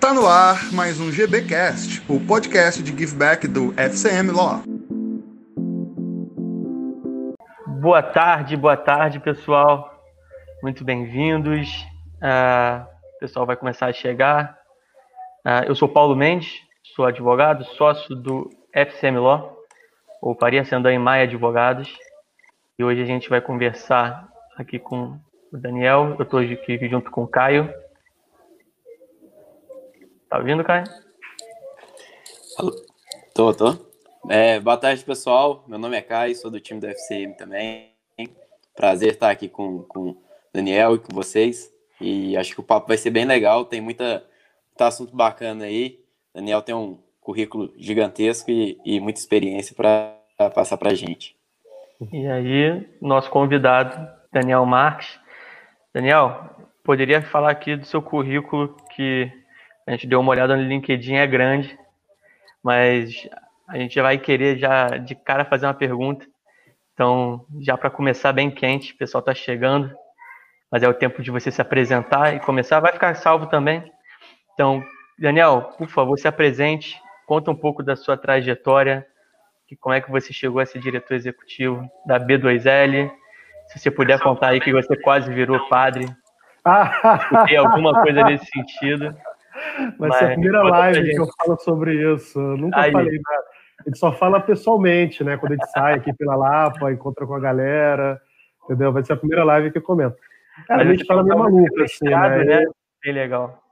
Tá no ar mais um GBcast, o podcast de giveback do FCM Law. Boa tarde, boa tarde, pessoal. Muito bem-vindos. Uh, o pessoal vai começar a chegar. Uh, eu sou Paulo Mendes, sou advogado, sócio do FCM Law, ou Faria Sendan Maia Advogados. E hoje a gente vai conversar aqui com o Daniel. Eu estou aqui junto com o Caio. Tá ouvindo, Caio? Tô, tô. É, boa tarde, pessoal. Meu nome é Caio, sou do time do FCM também. Prazer estar aqui com, com o Daniel e com vocês. E acho que o papo vai ser bem legal. Tem muita, muito assunto bacana aí. Daniel tem um currículo gigantesco e, e muita experiência para passar para a gente. E aí, nosso convidado, Daniel Marques. Daniel, poderia falar aqui do seu currículo que a gente deu uma olhada no LinkedIn, é grande, mas a gente vai querer já de cara fazer uma pergunta. Então, já para começar bem quente, o pessoal está chegando, mas é o tempo de você se apresentar e começar. Vai ficar salvo também. Então, Daniel, por favor, se apresente, conta um pouco da sua trajetória, como é que você chegou a ser diretor executivo da B2L. Se você puder contar aí que você quase virou padre, tem alguma coisa nesse sentido. Vai ser a primeira live que eu falo sobre isso. Eu nunca Aí. falei nada. A gente só fala pessoalmente, né? Quando a gente sai aqui pela Lapa, encontra com a galera, entendeu? Vai ser a primeira live que eu comento. Cara, a minha história é meio maluca, assim, né? né? Bem legal.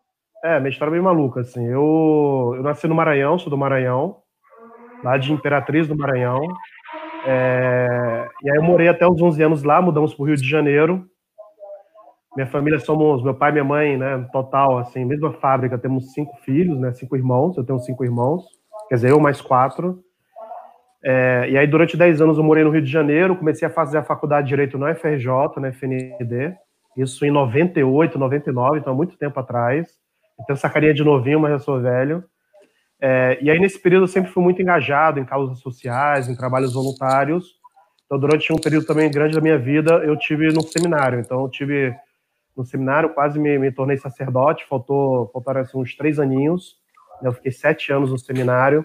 É, minha história é meio maluca, assim. Eu, eu nasci no Maranhão, sou do Maranhão, lá de Imperatriz do Maranhão. É, e aí eu morei até os 11 anos lá, mudamos para o Rio de Janeiro. Minha família somos, meu pai e minha mãe, né, total, assim, mesma fábrica, temos cinco filhos, né, cinco irmãos, eu tenho cinco irmãos, quer dizer, eu mais quatro. É, e aí, durante dez anos, eu morei no Rio de Janeiro, comecei a fazer a faculdade de Direito na FRJ, na FND, isso em 98, 99, então há muito tempo atrás. Tenho essa carinha de novinho, mas eu sou velho. É, e aí, nesse período, eu sempre fui muito engajado em causas sociais, em trabalhos voluntários. Então, durante um período também grande da minha vida, eu tive no seminário. Então, eu tive no seminário, quase me, me tornei sacerdote, faltou, faltaram assim, uns três aninhos, eu fiquei sete anos no seminário,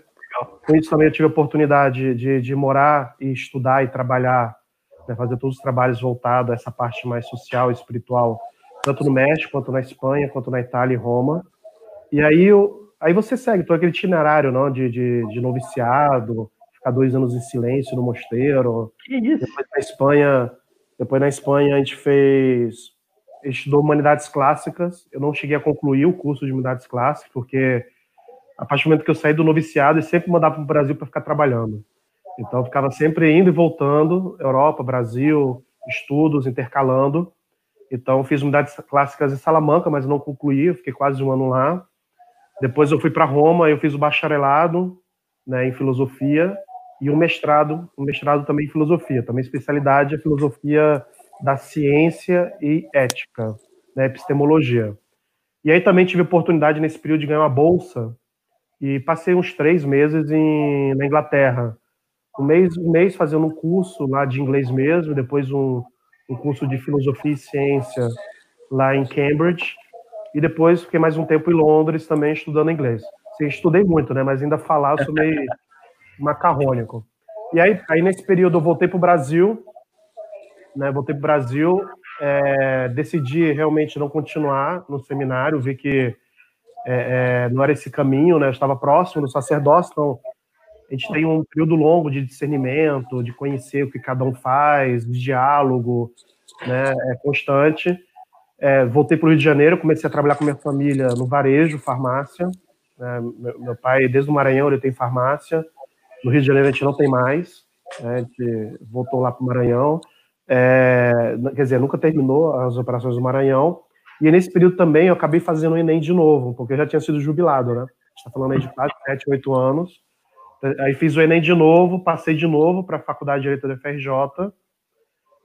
com isso também eu tive a oportunidade de, de morar e estudar e trabalhar, né, fazer todos os trabalhos voltados a essa parte mais social e espiritual, tanto no México, quanto na Espanha, quanto na Itália e Roma, e aí, eu, aí você segue todo aquele itinerário não, de, de, de noviciado, ficar dois anos em silêncio no mosteiro, depois na Espanha, depois na Espanha a gente fez estudou Humanidades Clássicas. Eu não cheguei a concluir o curso de Humanidades Clássicas, porque a partir do momento que eu saí do noviciado, eu sempre mandava para o Brasil para ficar trabalhando. Então, eu ficava sempre indo e voltando, Europa, Brasil, estudos, intercalando. Então, fiz Humanidades Clássicas em Salamanca, mas não concluí, eu fiquei quase um ano lá. Depois eu fui para Roma, eu fiz o bacharelado né, em filosofia e um mestrado, um mestrado também em filosofia. Também especialidade é filosofia da ciência e ética, né, epistemologia. E aí também tive a oportunidade nesse período de ganhar uma bolsa e passei uns três meses em, na Inglaterra. Um mês, um mês fazendo um curso lá de inglês mesmo, depois um, um curso de filosofia e ciência lá em Cambridge, e depois fiquei mais um tempo em Londres também estudando inglês. Estudei muito, né, mas ainda falar eu sou meio macarrônico. E aí, aí nesse período eu voltei para o Brasil, né, voltei para o Brasil, é, decidi realmente não continuar no seminário, vi que é, é, não era esse caminho, né, eu estava próximo do sacerdócio, então a gente tem um período longo de discernimento, de conhecer o que cada um faz, de diálogo, né, é constante. É, voltei para o Rio de Janeiro, comecei a trabalhar com minha família no varejo, farmácia. Né, meu, meu, pai, desde o Maranhão, ele tem farmácia. No Rio de Janeiro a gente não tem mais. Né, a gente voltou lá para o Maranhão. É, quer dizer, nunca terminou as operações do Maranhão. E nesse período também eu acabei fazendo o Enem de novo, porque eu já tinha sido jubilado, né? está falando aí de quase 7, 8 anos. Aí fiz o Enem de novo, passei de novo para a Faculdade de Direito da FRJ,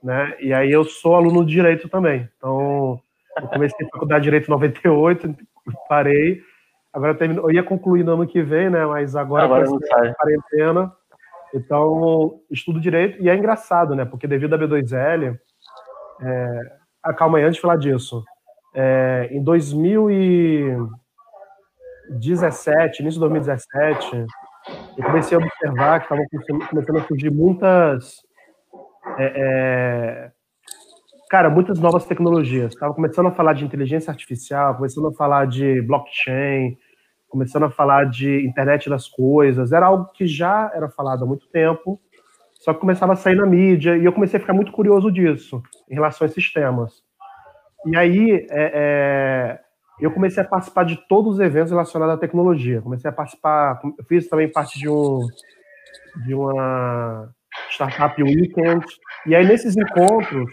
né? E aí eu sou aluno de Direito também. Então, eu comecei a Faculdade de Direito em 98, parei. Agora eu, termino, eu ia concluir no ano que vem, né? Mas agora, agora com a quarentena, então, estudo direito, e é engraçado, né? Porque devido à B2L, é, ah, calma aí, antes de falar disso, é, em 2000 e, 2017, início de 2017, eu comecei a observar que estavam começando a surgir muitas. É, é, cara, muitas novas tecnologias. Estava começando a falar de inteligência artificial, começando a falar de blockchain, começando a falar de internet das coisas. Era algo que já era falado há muito tempo, só que começava a sair na mídia e eu comecei a ficar muito curioso disso, em relação a esses temas. E aí, é, é, eu comecei a participar de todos os eventos relacionados à tecnologia. Comecei a participar, eu fiz também parte de um de uma startup weekend. E aí nesses encontros,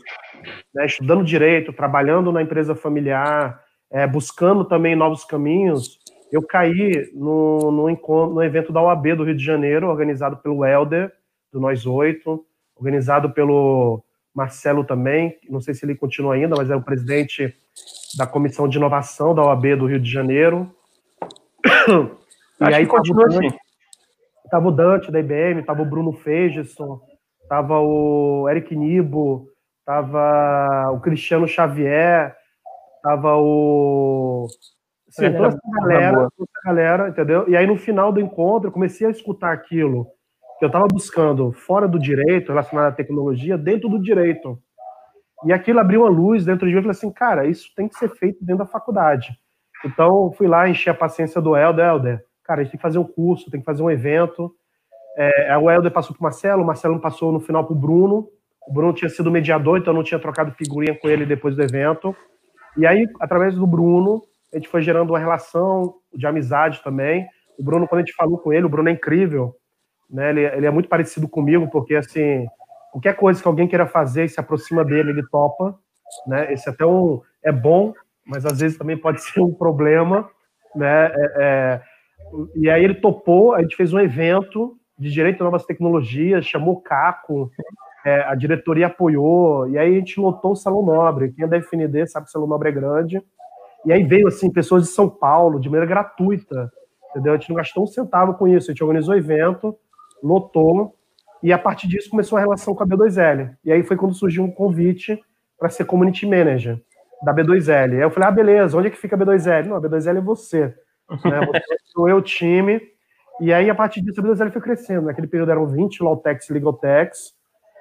né, estudando direito, trabalhando na empresa familiar, é, buscando também novos caminhos, eu caí no, no, encontro, no evento da OAB do Rio de Janeiro, organizado pelo Helder, do Nós Oito, organizado pelo Marcelo também, não sei se ele continua ainda, mas é o presidente da Comissão de Inovação da OAB do Rio de Janeiro. e Acho aí continua assim. Tava o Dante da IBM, tava o Bruno Fegeson, tava o Eric Nibo, tava o Cristiano Xavier, tava o Sim, toda essa galera, toda essa galera, entendeu? E aí no final do encontro eu comecei a escutar aquilo que eu estava buscando fora do direito, relacionado à tecnologia, dentro do direito. E aquilo abriu uma luz dentro de mim e falei assim, cara, isso tem que ser feito dentro da faculdade. Então, fui lá, enchi a paciência do Helder. Helder, cara, a gente tem que fazer um curso, tem que fazer um evento. É, o Helder passou para o Marcelo, o Marcelo passou no final para o Bruno. O Bruno tinha sido mediador, então eu não tinha trocado figurinha com ele depois do evento. E aí, através do Bruno, a gente foi gerando uma relação de amizade também. O Bruno, quando a gente falou com ele, o Bruno é incrível, né? Ele, ele é muito parecido comigo, porque assim, qualquer coisa que alguém queira fazer e se aproxima dele, ele topa, né? Esse até um é bom, mas às vezes também pode ser um problema, né? É, é, e aí ele topou, a gente fez um evento de direito a novas tecnologias, chamou o Caco, é, a diretoria apoiou, e aí a gente lotou o Salão Nobre. Quem é da FND sabe que o Salão Nobre é grande. E aí veio assim pessoas de São Paulo de maneira gratuita, entendeu? A gente não gastou um centavo com isso, a gente organizou o evento, lotou, e a partir disso começou a relação com a B2L. E aí foi quando surgiu um convite para ser community manager da B2L. Aí eu falei, ah, beleza, onde é que fica a B2L? Não, a B2L é você. Né? Você sou eu, time. E aí, a partir disso, a B2L foi crescendo. Naquele período eram 20 Lawtechs e Legaltechs.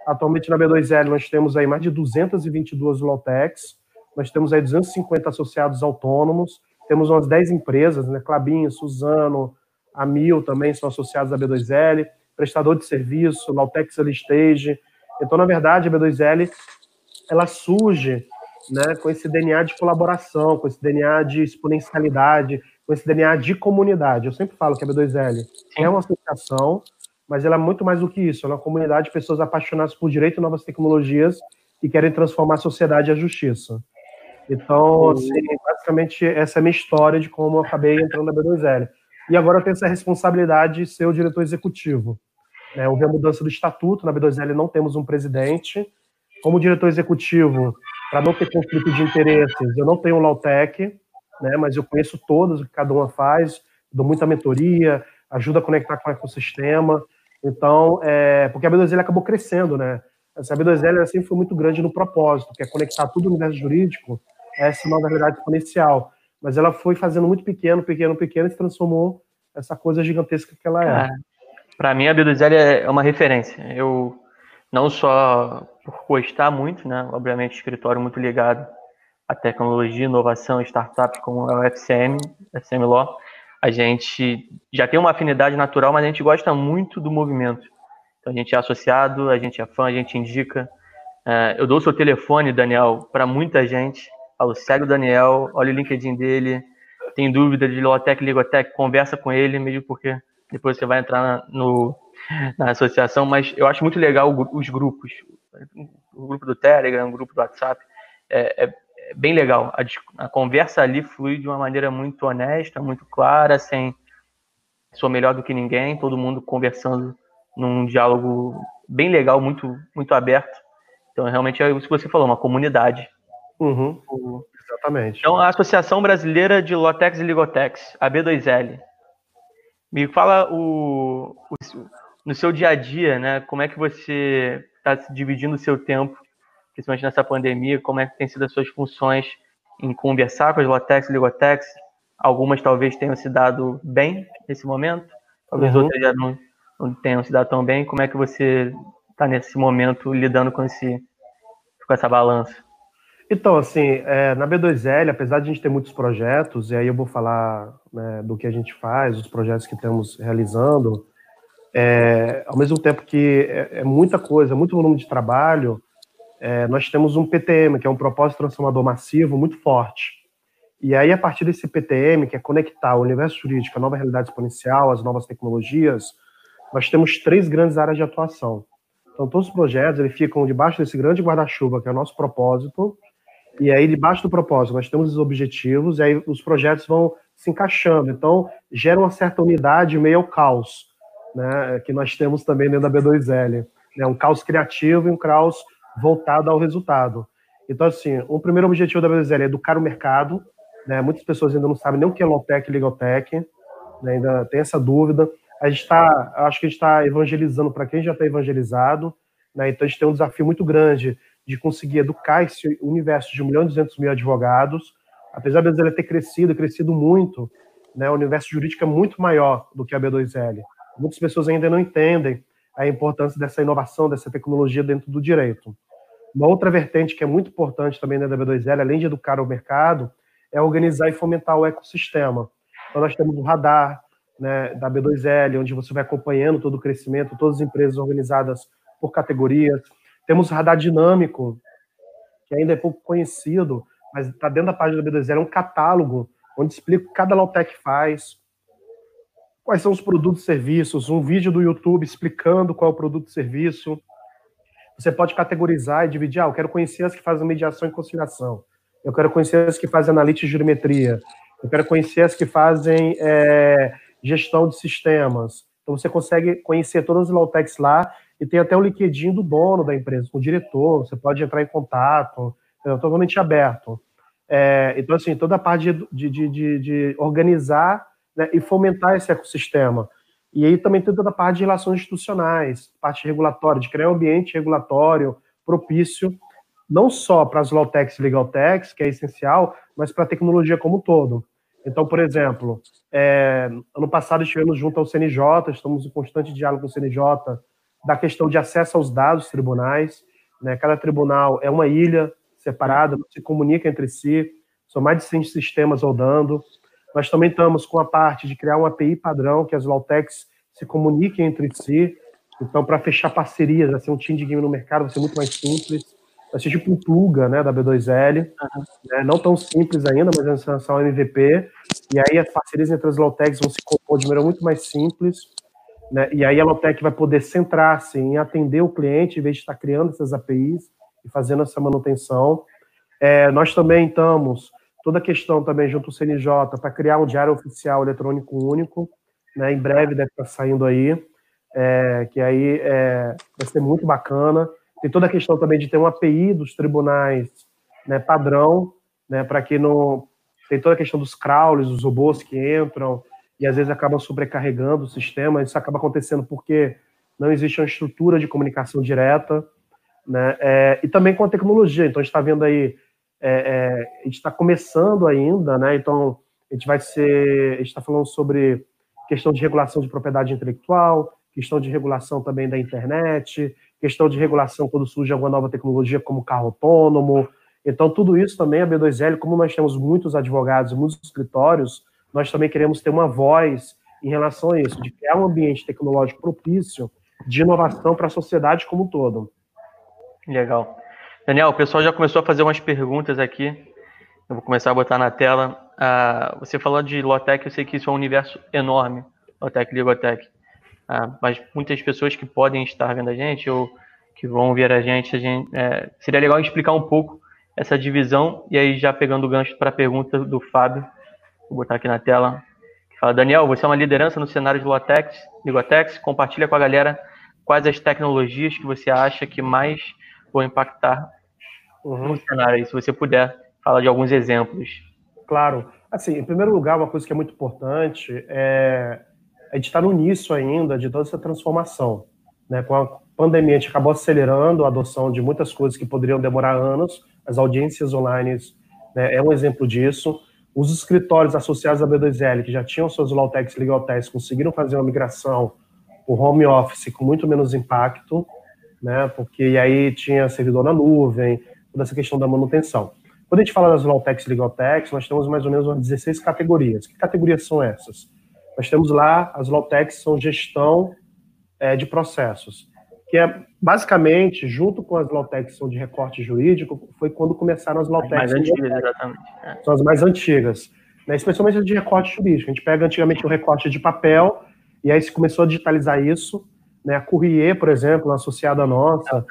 Atualmente, na B2L, nós temos aí mais de 222 Lawtechs. Nós temos aí 250 associados autônomos. Temos umas 10 empresas, né? Clabinho, Suzano, a Mil também são associados à B2L prestador de serviço, Lautex Stage. Então, na verdade, a B2L ela surge né, com esse DNA de colaboração, com esse DNA de exponencialidade, com esse DNA de comunidade. Eu sempre falo que a B2L é uma associação, mas ela é muito mais do que isso. Ela é uma comunidade de pessoas apaixonadas por direito e novas tecnologias e querem transformar a sociedade e a justiça. Então, assim, basicamente, essa é a minha história de como eu acabei entrando na B2L e agora eu tenho essa responsabilidade de ser o diretor executivo. É, houve a mudança do estatuto, na B2L não temos um presidente. Como diretor executivo, para não ter conflito de interesses, eu não tenho um Lautec, né, mas eu conheço todas o que cada uma faz, dou muita mentoria, ajuda a conectar com o ecossistema. Então, é, porque a B2L acabou crescendo, né? Essa B2L sempre foi muito grande no propósito, que é conectar tudo o universo jurídico essa nova realidade exponencial mas ela foi fazendo muito pequeno, pequeno, pequeno e se transformou essa coisa gigantesca que ela é. Para mim, a B2L é uma referência. Eu não só por gostar muito, né? Obviamente, escritório muito ligado à tecnologia, inovação, startups como é o FCM, FCM Law. A gente já tem uma afinidade natural, mas a gente gosta muito do movimento. Então, a gente é associado, a gente é fã, a gente indica. É, eu dou o seu telefone, Daniel, para muita gente Falo, segue o Daniel, olha o LinkedIn dele, tem dúvida de Lotec, Ligotec, conversa com ele, mesmo porque depois você vai entrar na, no, na associação, mas eu acho muito legal os grupos. O grupo do Telegram, o grupo do WhatsApp, é, é, é bem legal. A, a, conversa ali flui de uma maneira muito honesta, muito clara, sem sou melhor do que ninguém, todo mundo conversando num diálogo bem legal, muito, muito aberto. Então, realmente é isso que você falou, uma comunidade. Uhum, exatamente. Então, a Associação Brasileira de Lotex e Ligotex, a B2L. Me fala o, o, no seu dia a dia, né? Como é que você está dividindo o seu tempo, principalmente nessa pandemia? Como é que tem sido as suas funções em conversar com as Lotex e Ligotex, algumas talvez tenham se dado bem nesse momento, talvez uhum. outras já não, não tenham se dado tão bem. Como é que você está nesse momento lidando com, esse, com essa balança? Então, assim, é, na B2L, apesar de a gente ter muitos projetos, e aí eu vou falar né, do que a gente faz, os projetos que estamos realizando, é, ao mesmo tempo que é, é, muita coisa, muito volume de trabalho, é, nós temos um PTM, que é um propósito transformador massivo muito forte. E aí, a partir desse PTM, que é conectar o universo jurídico à nova realidade exponencial, às novas tecnologias, nós temos três grandes áreas de atuação. Então, todos os projetos eles ficam debaixo desse grande guarda-chuva, que é o nosso propósito, e aí, debaixo do propósito, nós temos os objetivos, e aí os projetos vão se encaixando. Então, gera uma certa unidade meio ao caos, né, que nós temos também dentro da B2L. Né, um caos criativo e um caos voltado ao resultado. Então, assim, o primeiro objetivo da B2L é educar o mercado. Né, muitas pessoas ainda não sabem nem o que é Lotec e Legaltech, né, ainda tem essa dúvida. A gente está, acho que a gente está evangelizando para quem já está evangelizado. Né, então, a gente tem um desafio muito grande de conseguir educar esse universo de 1 milhão e 200 mil advogados, apesar de ele ter crescido, crescido muito, né, o universo jurídico é muito maior do que a B2L. Muitas pessoas ainda não entendem a importância dessa inovação, dessa tecnologia dentro do direito. Uma outra vertente que é muito importante também da B2L, além de educar o mercado, é organizar e fomentar o ecossistema. Então, nós temos o radar né, da B2L, onde você vai acompanhando todo o crescimento, todas as empresas organizadas por categorias. Temos o radar dinâmico, que ainda é pouco conhecido, mas está dentro da página da B2L, é um catálogo onde explica o que cada Lautec faz, quais são os produtos e serviços, um vídeo do YouTube explicando qual é o produto e serviço. Você pode categorizar e dividir, ah, eu quero conhecer as que fazem mediação e conciliação, eu quero conhecer as que fazem analítica e geometria, eu quero conhecer as que fazem é, gestão de sistemas. Então você consegue conhecer todas as Lautecs lá e tem até o LinkedIn do dono da empresa, com o diretor, você pode entrar em contato, é totalmente aberto. É, então, assim, toda a parte de, de, de, de organizar né, e fomentar esse ecossistema. E aí também tem toda a parte de relações institucionais, parte regulatória, de criar um ambiente regulatório propício, não só para as low-techs e legal-techs, que é essencial, mas para a tecnologia como um todo. Então, por exemplo, é, ano passado estivemos junto ao CNJ, estamos em constante diálogo com o CNJ da questão de acesso aos dados tribunais. Né? Cada tribunal é uma ilha separada, não se comunica entre si, são mais de 100 sistemas rodando. Nós também estamos com a parte de criar uma API padrão, que as Lautecs se comuniquem entre si. Então, para fechar parcerias, vai ser um team de game no mercado, vai ser muito mais simples. Vai ser tipo um pluga né, da B2L. Uhum. Né? Não tão simples ainda, mas é uma MVP. E aí as parcerias entre as Lautecs vão se compor de maneira muito mais simples. Né? E aí a Lotec vai poder centrar-se em atender o cliente, em vez de estar criando essas APIs e fazendo essa manutenção. É, nós também estamos, toda a questão também junto ao CNJ, para criar um diário oficial eletrônico único, né? em breve deve estar saindo aí, é, que aí é, vai ser muito bacana. Tem toda a questão também de ter uma API dos tribunais né, padrão, né, para que não... Tem toda a questão dos crawlers, os robôs que entram, e às vezes acabam sobrecarregando o sistema. Isso acaba acontecendo porque não existe uma estrutura de comunicação direta, né? É, e também com a tecnologia. Então a gente está vendo aí, é, é, a gente está começando ainda, né? Então a gente vai ser, a gente está falando sobre questão de regulação de propriedade intelectual, questão de regulação também da internet, questão de regulação quando surge alguma nova tecnologia como carro autônomo. Então tudo isso também a B2L, como nós temos muitos advogados, muitos escritórios nós também queremos ter uma voz em relação a isso, de criar um ambiente tecnológico propício de inovação para a sociedade como um todo. Legal. Daniel, o pessoal já começou a fazer umas perguntas aqui. Eu vou começar a botar na tela. Ah, você falou de Lotec, eu sei que isso é um universo enorme, Lotec Ligotec. Ah, mas muitas pessoas que podem estar vendo a gente ou que vão ver a gente, a gente é, seria legal explicar um pouco essa divisão e aí já pegando o gancho para a pergunta do Fábio, Vou botar aqui na tela. Fala, Daniel, você é uma liderança no cenário de Lotex, Ligotex. Compartilha com a galera quais as tecnologias que você acha que mais vão impactar uhum. no cenário aí, se você puder falar de alguns exemplos. Claro. Assim, em primeiro lugar, uma coisa que é muito importante é a gente está no início ainda de toda essa transformação. Né? Com a pandemia, a gente acabou acelerando a adoção de muitas coisas que poderiam demorar anos. As audiências online né, é um exemplo disso. Os escritórios associados à B2L, que já tinham seus Lawtechs e Legaltechs, conseguiram fazer uma migração o home office com muito menos impacto, né? Porque aí tinha servidor na nuvem, toda essa questão da manutenção. Quando a gente fala das Lawtechs e Legaltechs, nós temos mais ou menos umas 16 categorias. Que categorias são essas? Nós temos lá, as Lawtechs são gestão é, de processos, que é basicamente, junto com as Lawtechs são de recorte jurídico, foi quando começaram as Lawtechs. Mais antigas, exatamente. É. São as mais antigas, né? especialmente as de recorte jurídico. A gente pega antigamente o recorte de papel, e aí se começou a digitalizar isso, né? A Courrier, por exemplo, associada nossa,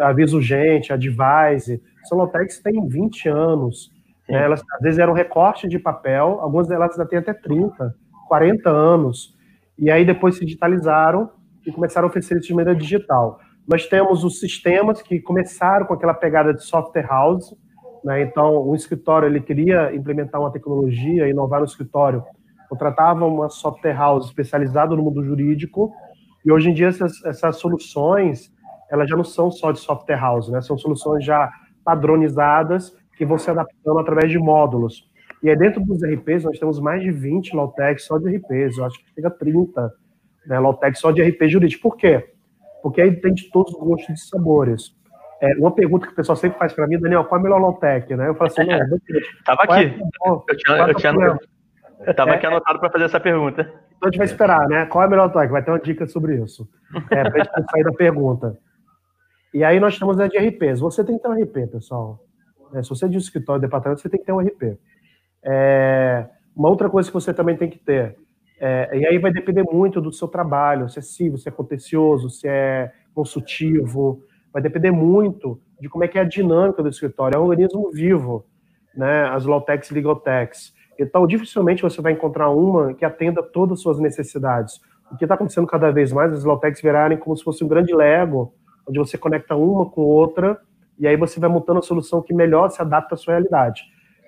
a Aviso Gente, a Devise, são Lawtechs que têm 20 anos. Né? Elas, às vezes, eram recorte de papel, algumas delas já têm até 30, 40 anos. E aí depois se digitalizaram e começaram a oferecer isso de maneira digital. Nós temos os sistemas que começaram com aquela pegada de software house, né? Então, o escritório ele queria implementar uma tecnologia, inovar no escritório, contratava uma software house especializada no mundo jurídico. E hoje em dia essas, essas soluções elas já não são só de software house, né? São soluções já padronizadas que vão se adaptando através de módulos. E aí dentro dos RPs nós temos mais de 20 Lawtechs só de RPs, eu acho que chega a 30 né, Lawtech só de RP jurídico. Por quê? Porque aí tem de todos os gostos e sabores. É, uma pergunta que o pessoal sempre faz para mim, Daniel, qual é a melhor Lawtech? Né? Eu falo assim, não, é, Tava aqui. É, eu tinha, eu tinha, eu tava aqui anotado para fazer essa pergunta. Então a gente vai esperar, né? Qual é a melhor Lawtech? Vai ter uma dica sobre isso. É, para a gente sair da pergunta. E aí nós temos a de RPs. Você tem que ter um RP, pessoal. É, se você é de escritório de departamento, você tem que ter um RP. É, uma outra coisa que você também tem que ter é, e aí vai depender muito do seu trabalho, se é civil, se é contencioso, se é consultivo, vai depender muito de como é que é a dinâmica do escritório, é um organismo vivo, né, as Lawtechs e Legaltechs. Então, dificilmente você vai encontrar uma que atenda todas as suas necessidades. O que está acontecendo cada vez mais, as Lawtechs virarem como se fosse um grande Lego, onde você conecta uma com outra, e aí você vai montando a solução que melhor se adapta à sua realidade.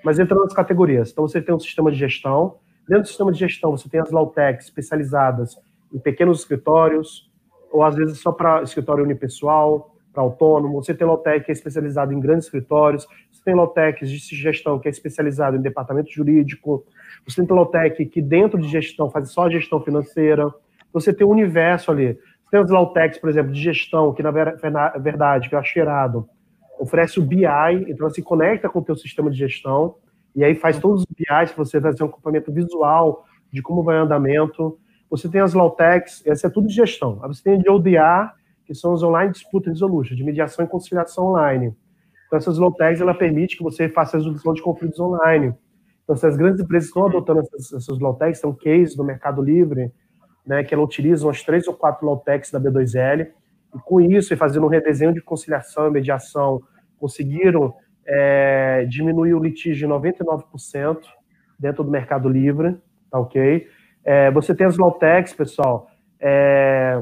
Mas entra nas categorias. Então, você tem um sistema de gestão, Dentro do sistema de gestão, você tem as Lawtechs especializadas em pequenos escritórios, ou às vezes só para escritório unipessoal, para autônomo. Você tem Lawtech que é especializado em grandes escritórios. Você tem Lawtech de gestão que é especializado em departamento jurídico. Você tem Lawtech que dentro de gestão faz só gestão financeira. Você tem um universo ali. Você tem as Lawtechs, por exemplo, de gestão, que na verdade, que é Cheirado, oferece o BI, então ela se conecta com o teu sistema de gestão e aí faz todos os para você fazer um acompanhamento visual de como vai o andamento. Você tem as Lawtechs, essa é tudo de gestão. Aí você tem de ODA, que são os Online Dispute Resolution, de mediação e conciliação online. Então, essas Lawtechs, ela permite que você faça a resolução de conflitos online. Então, se as grandes empresas estão adotando essas, essas Lawtechs, são cases no Mercado Livre, né, que elas utilizam as três ou quatro Lawtechs da B2L, e com isso, e fazendo um redesenho de conciliação e mediação, conseguiram é, diminuiu o litígio em 99% dentro do Mercado Livre, tá ok? É, você tem as Lawtechs, pessoal, é,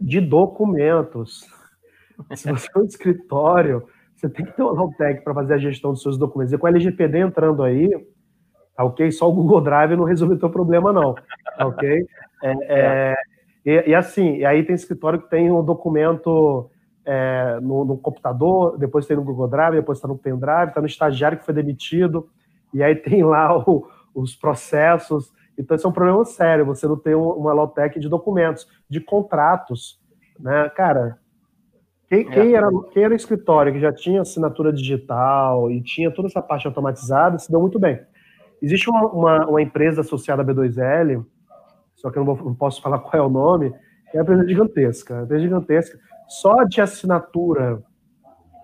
de documentos. Se você é um escritório, você tem que ter uma Lawtech para fazer a gestão dos seus documentos. E com a LGPD entrando aí, tá ok? Só o Google Drive não resolveu o teu problema, não, tá ok? É, é, e, e, assim, e aí tem escritório que tem um documento é, no, no, computador, depois tem no Google Drive, depois está no pendrive, está no estagiário que foi demitido, e aí tem lá o, os processos. Então, isso é um problema sério, você não tem uma low-tech de documentos, de contratos. Né? Cara, quem, quem, é. era, quem era o escritório que já tinha assinatura digital e tinha toda essa parte automatizada, se deu muito bem. Existe uma, uma, uma empresa associada à B2L, só que eu não, vou, não posso falar qual é o nome, é uma empresa gigantesca. Uma empresa gigantesca só de assinatura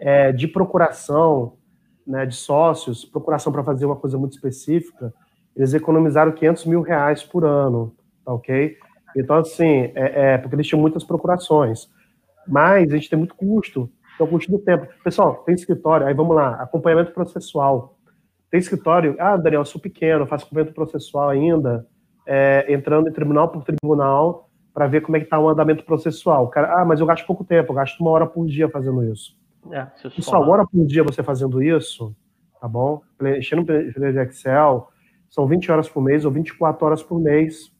é, de procuração né, de sócios, procuração para fazer uma coisa muito específica, eles economizaram 500 mil reais por ano, tá ok? Então, assim, é, é, porque eles tinham muitas procurações. Mas a gente tem muito custo, que é o custo do tempo. Pessoal, tem escritório, aí vamos lá, acompanhamento processual. Tem escritório, ah, Daniel, eu sou pequeno, faço acompanhamento processual ainda, é, entrando em tribunal por tribunal, para ver como é que está o andamento processual. cara, ah, mas eu gasto pouco tempo, eu gasto uma hora por dia fazendo isso. É, só uma hora por dia você fazendo isso, tá bom? Enchendo no de Excel, são 20 horas por mês ou 24 horas por mês.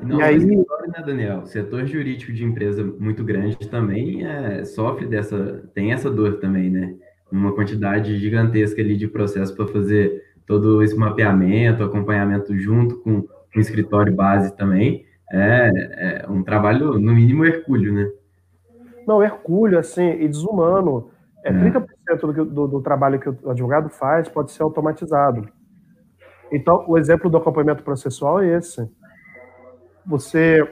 Não, e aí, né, Daniel? O setor jurídico de empresa muito grande também é, sofre dessa, tem essa dor também, né? Uma quantidade gigantesca ali de processo para fazer todo esse mapeamento, acompanhamento junto com, com o escritório base também, é, é um trabalho, no mínimo, hercúleo, né? Não, hercúleo, assim, e desumano. É, 30% é. do, do, do trabalho que o advogado faz pode ser automatizado. Então, o exemplo do acompanhamento processual é esse. Você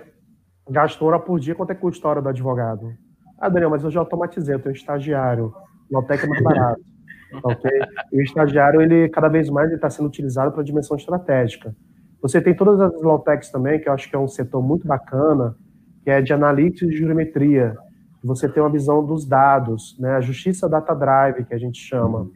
gasta hora por dia, quanto é que custa a hora do advogado? Ah, Daniel, mas eu já automatizei, eu tenho um estagiário. O Altec é mais barato. Okay? E o estagiário, ele cada vez mais está sendo utilizado para a dimensão estratégica. Você tem todas as Lautecs também, que eu acho que é um setor muito bacana, que é de analítica e jurimetria. Você tem uma visão dos dados, né? a justiça data drive, que a gente chama.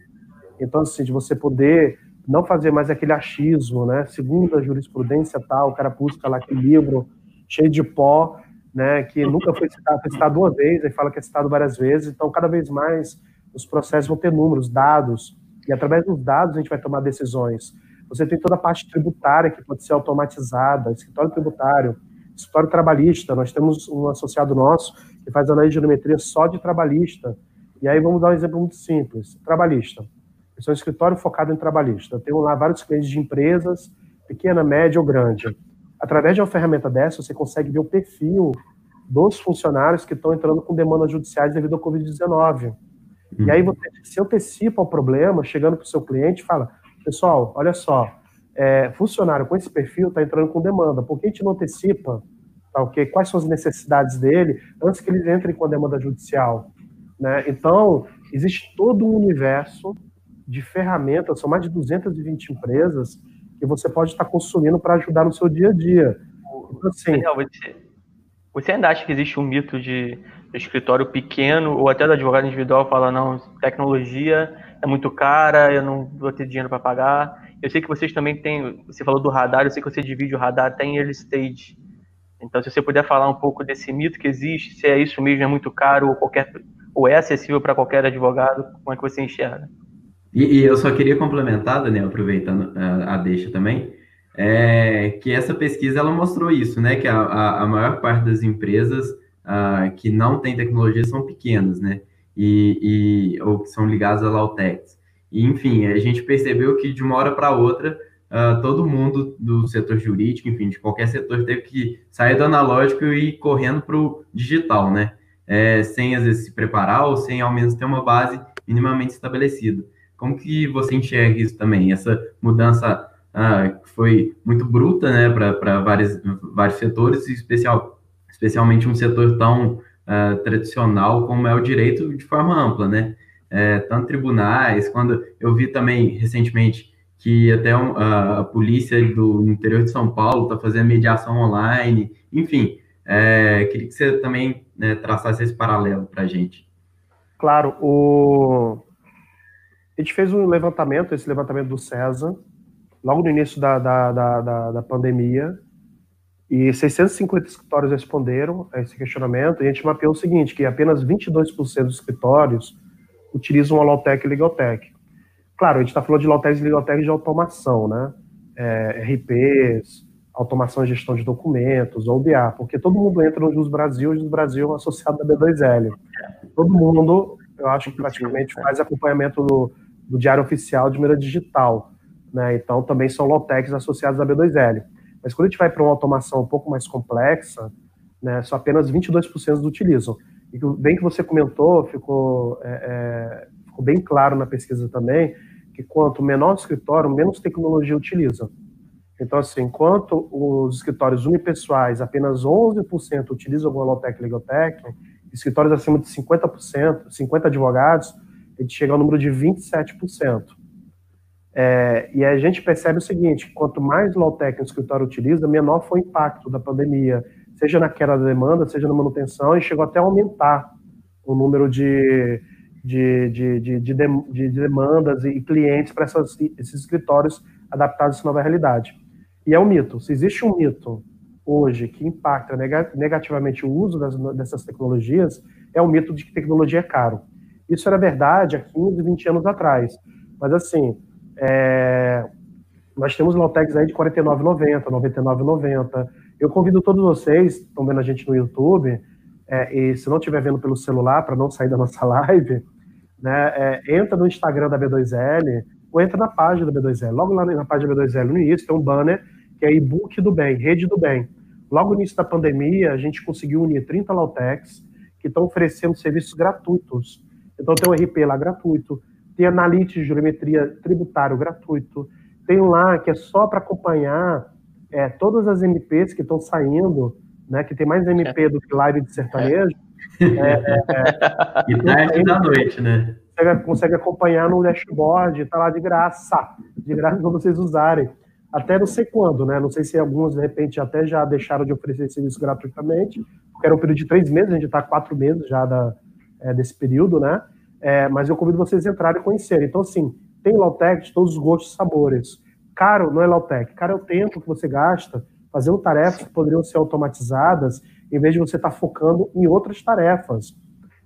Então, assim, de você poder não fazer mais aquele achismo, né? Segundo a jurisprudência tal, o cara busca lá aquele livro cheio de pó, né? Que nunca foi citado, foi citado uma vez, aí fala que é citado várias vezes. Então, cada vez mais os processos vão ter números, dados, e através dos dados a gente vai tomar decisões. Você tem toda a parte tributária que pode ser automatizada, escritório tributário, escritório trabalhista. Nós temos um associado nosso que faz análise de geometria só de trabalhista. E aí vamos dar um exemplo muito simples. Trabalhista. Eu sou um escritório focado em trabalhista. Eu tenho lá vários clientes de empresas, pequena, média ou grande. Através de uma ferramenta dessa, você consegue ver o perfil dos funcionários que estão entrando com demandas judiciais devido ao Covid-19. Uhum. E aí você se antecipa ao problema, chegando para o seu cliente fala, pessoal, olha só, é, funcionário com esse perfil está entrando com demanda, por que a gente não antecipa tá, okay? quais são as necessidades dele antes que eles entrem com a demanda judicial? Né? Então, existe todo um universo de ferramentas, são mais de 220 empresas que você pode estar consumindo para ajudar no seu dia a dia. Então, assim, Daniel, você, você ainda acha que existe um mito de escritório pequeno ou até do advogado individual fala não, tecnologia é muito cara, eu não vou ter dinheiro para pagar. Eu sei que vocês também têm, você falou do radar, eu sei que você divide o radar até em early stage. Então, se você puder falar um pouco desse mito que existe, se é isso mesmo, é muito caro ou qualquer ou é acessível para qualquer advogado, como é que você enxerga? E, e, eu só queria complementar, Daniel, aproveitando a, a deixa também, é, que essa pesquisa ela mostrou isso, né? Que a, a, a maior parte das empresas uh, que não têm tecnologia são pequenas, né? E, e, ou que são ligadas a Lautex. E, enfim, a gente percebeu que de uma hora para outra, uh, todo mundo do setor jurídico, enfim, de qualquer setor, teve que sair do analógico e ir correndo para o digital, né? É, sem às vezes se preparar ou sem ao menos ter uma base minimamente estabelecida. Como que você enxerga isso também? Essa mudança que foi muito bruta né, para vários, vários setores, especial, especialmente um setor tão ah, tradicional como é o direito de forma ampla, né? É, tanto tribunais, quando eu vi também recentemente que até um, a, a, polícia do interior de São Paulo está fazendo mediação online, enfim, é, queria que você também né, traçasse esse paralelo para a gente. Claro, o, a gente fez um levantamento, esse levantamento do César, logo no início da, da, da, da, da pandemia, e 650 escritórios responderam a esse questionamento, e a gente mapeou o seguinte, que apenas 22% dos escritórios utilizam a Lawtech e Legaltech. Claro, a gente está falando de Lawtech e Legaltech de automação, né? É, RPs, automação e gestão de documentos, ODA, porque todo mundo entra no Jus Brasil, o Jus Brasil é associado da B2L. Todo mundo, eu acho que praticamente faz acompanhamento do, do Diário Oficial de maneira digital. Né? Então, também são low-techs associados à B2L. Mas quando a gente vai para uma automação um pouco mais complexa, né, só apenas 22% utilizam. E bem que você comentou, ficou, é, é, ficou bem claro na pesquisa também, que quanto menor o escritório, menos tecnologia utiliza. Então, assim, enquanto os escritórios unipessoais, apenas 11% utilizam alguma low-tech, legal-tech, escritórios acima de 50%, 50 advogados, a gente chega ao número de 27%. É, e a gente percebe o seguinte: quanto mais low-tech o escritório utiliza, menor foi o impacto da pandemia, seja na queda da demanda, seja na manutenção, e chegou até a aumentar o número de, de, de, de, de, de demandas e clientes para esses escritórios adaptados a essa nova realidade. E é um mito. Se existe um mito hoje que impacta negativamente o uso das, dessas tecnologias, é o mito de que tecnologia é caro. Isso era verdade há 15, 20 anos atrás. Mas, assim, é, nós temos Lautex aí de R$ 49,90, R$ 99,90. Eu convido todos vocês, estão vendo a gente no YouTube, é, e se não estiver vendo pelo celular, para não sair da nossa live, né, é, entra no Instagram da B2L, ou entra na página da B2L. Logo lá na página da B2L, no início, tem um banner que é e-book do bem, rede do bem. Logo no início da pandemia, a gente conseguiu unir 30 Lautecs que estão oferecendo serviços gratuitos. Então tem o RP lá gratuito, tem analytics de geometria tributário gratuito, tem um lá que é só para acompanhar é, todas as MPs que estão saindo, né, que tem mais MP do que live de sertanejo. É, é, é e tarde da noite, né? Consegue, consegue acompanhar no dashboard, está lá de graça, de graça para vocês usarem. Até não sei quando, né? Não sei se alguns, de repente, até já deixaram de oferecer serviço gratuitamente, porque era um período de três meses, a gente está quatro meses já da, é, desse período, né? É, mas eu convido vocês a entrarem e conhecerem. Então, assim, tem Lautec de todos os gostos e sabores. Caro não é Lautec, caro é o tempo que você gasta fazendo tarefas que poderiam ser automatizadas, em vez de você estar tá focando em outras tarefas.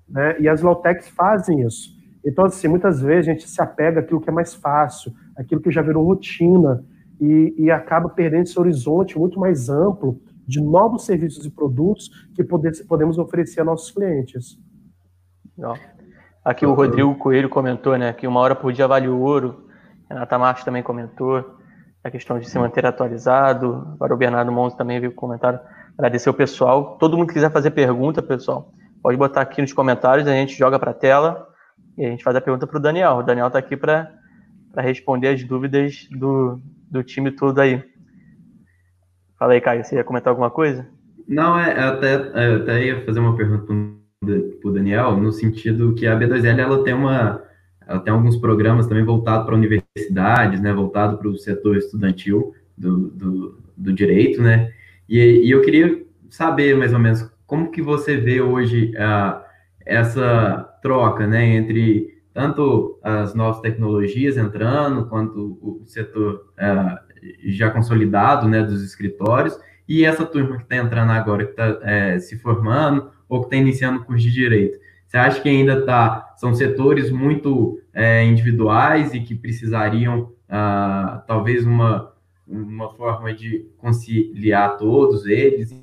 Né? E as Lautecs fazem isso. Então, assim, muitas vezes a gente se apega àquilo que é mais fácil, aquilo que já virou rotina, e, e acaba perdendo esse horizonte muito mais amplo de novos serviços e produtos que poder, podemos oferecer a nossos clientes. Aqui o Rodrigo Coelho comentou, né, que uma hora por dia vale o ouro. Renata Marques também comentou a questão de se manter atualizado. Agora o Bernardo Montes também veio comentário. Agradecer o pessoal. Todo mundo que quiser fazer pergunta, pessoal, pode botar aqui nos comentários, a gente joga para a tela e a gente faz a pergunta para o Daniel. O Daniel está aqui para responder as dúvidas do, do time todo aí. Fala aí, Caio, você ia comentar alguma coisa? Não, é, até, eu até ia fazer uma pergunta para o Daniel, no sentido que a B2L ela tem uma ela tem alguns programas também voltados para universidades, né, voltado para o setor estudantil do, do, do direito, né, e, e, eu queria saber mais ou menos como que você vê hoje uh, essa troca, né, entre tanto as novas tecnologias entrando, quanto o setor já consolidado, né, dos escritórios, e essa turma que está entrando agora, que está é, se formando, ou que está iniciando o curso de Direito. Você acha que ainda tá, são setores muito é, individuais e que precisariam, ah, talvez, uma, uma forma de conciliar todos eles?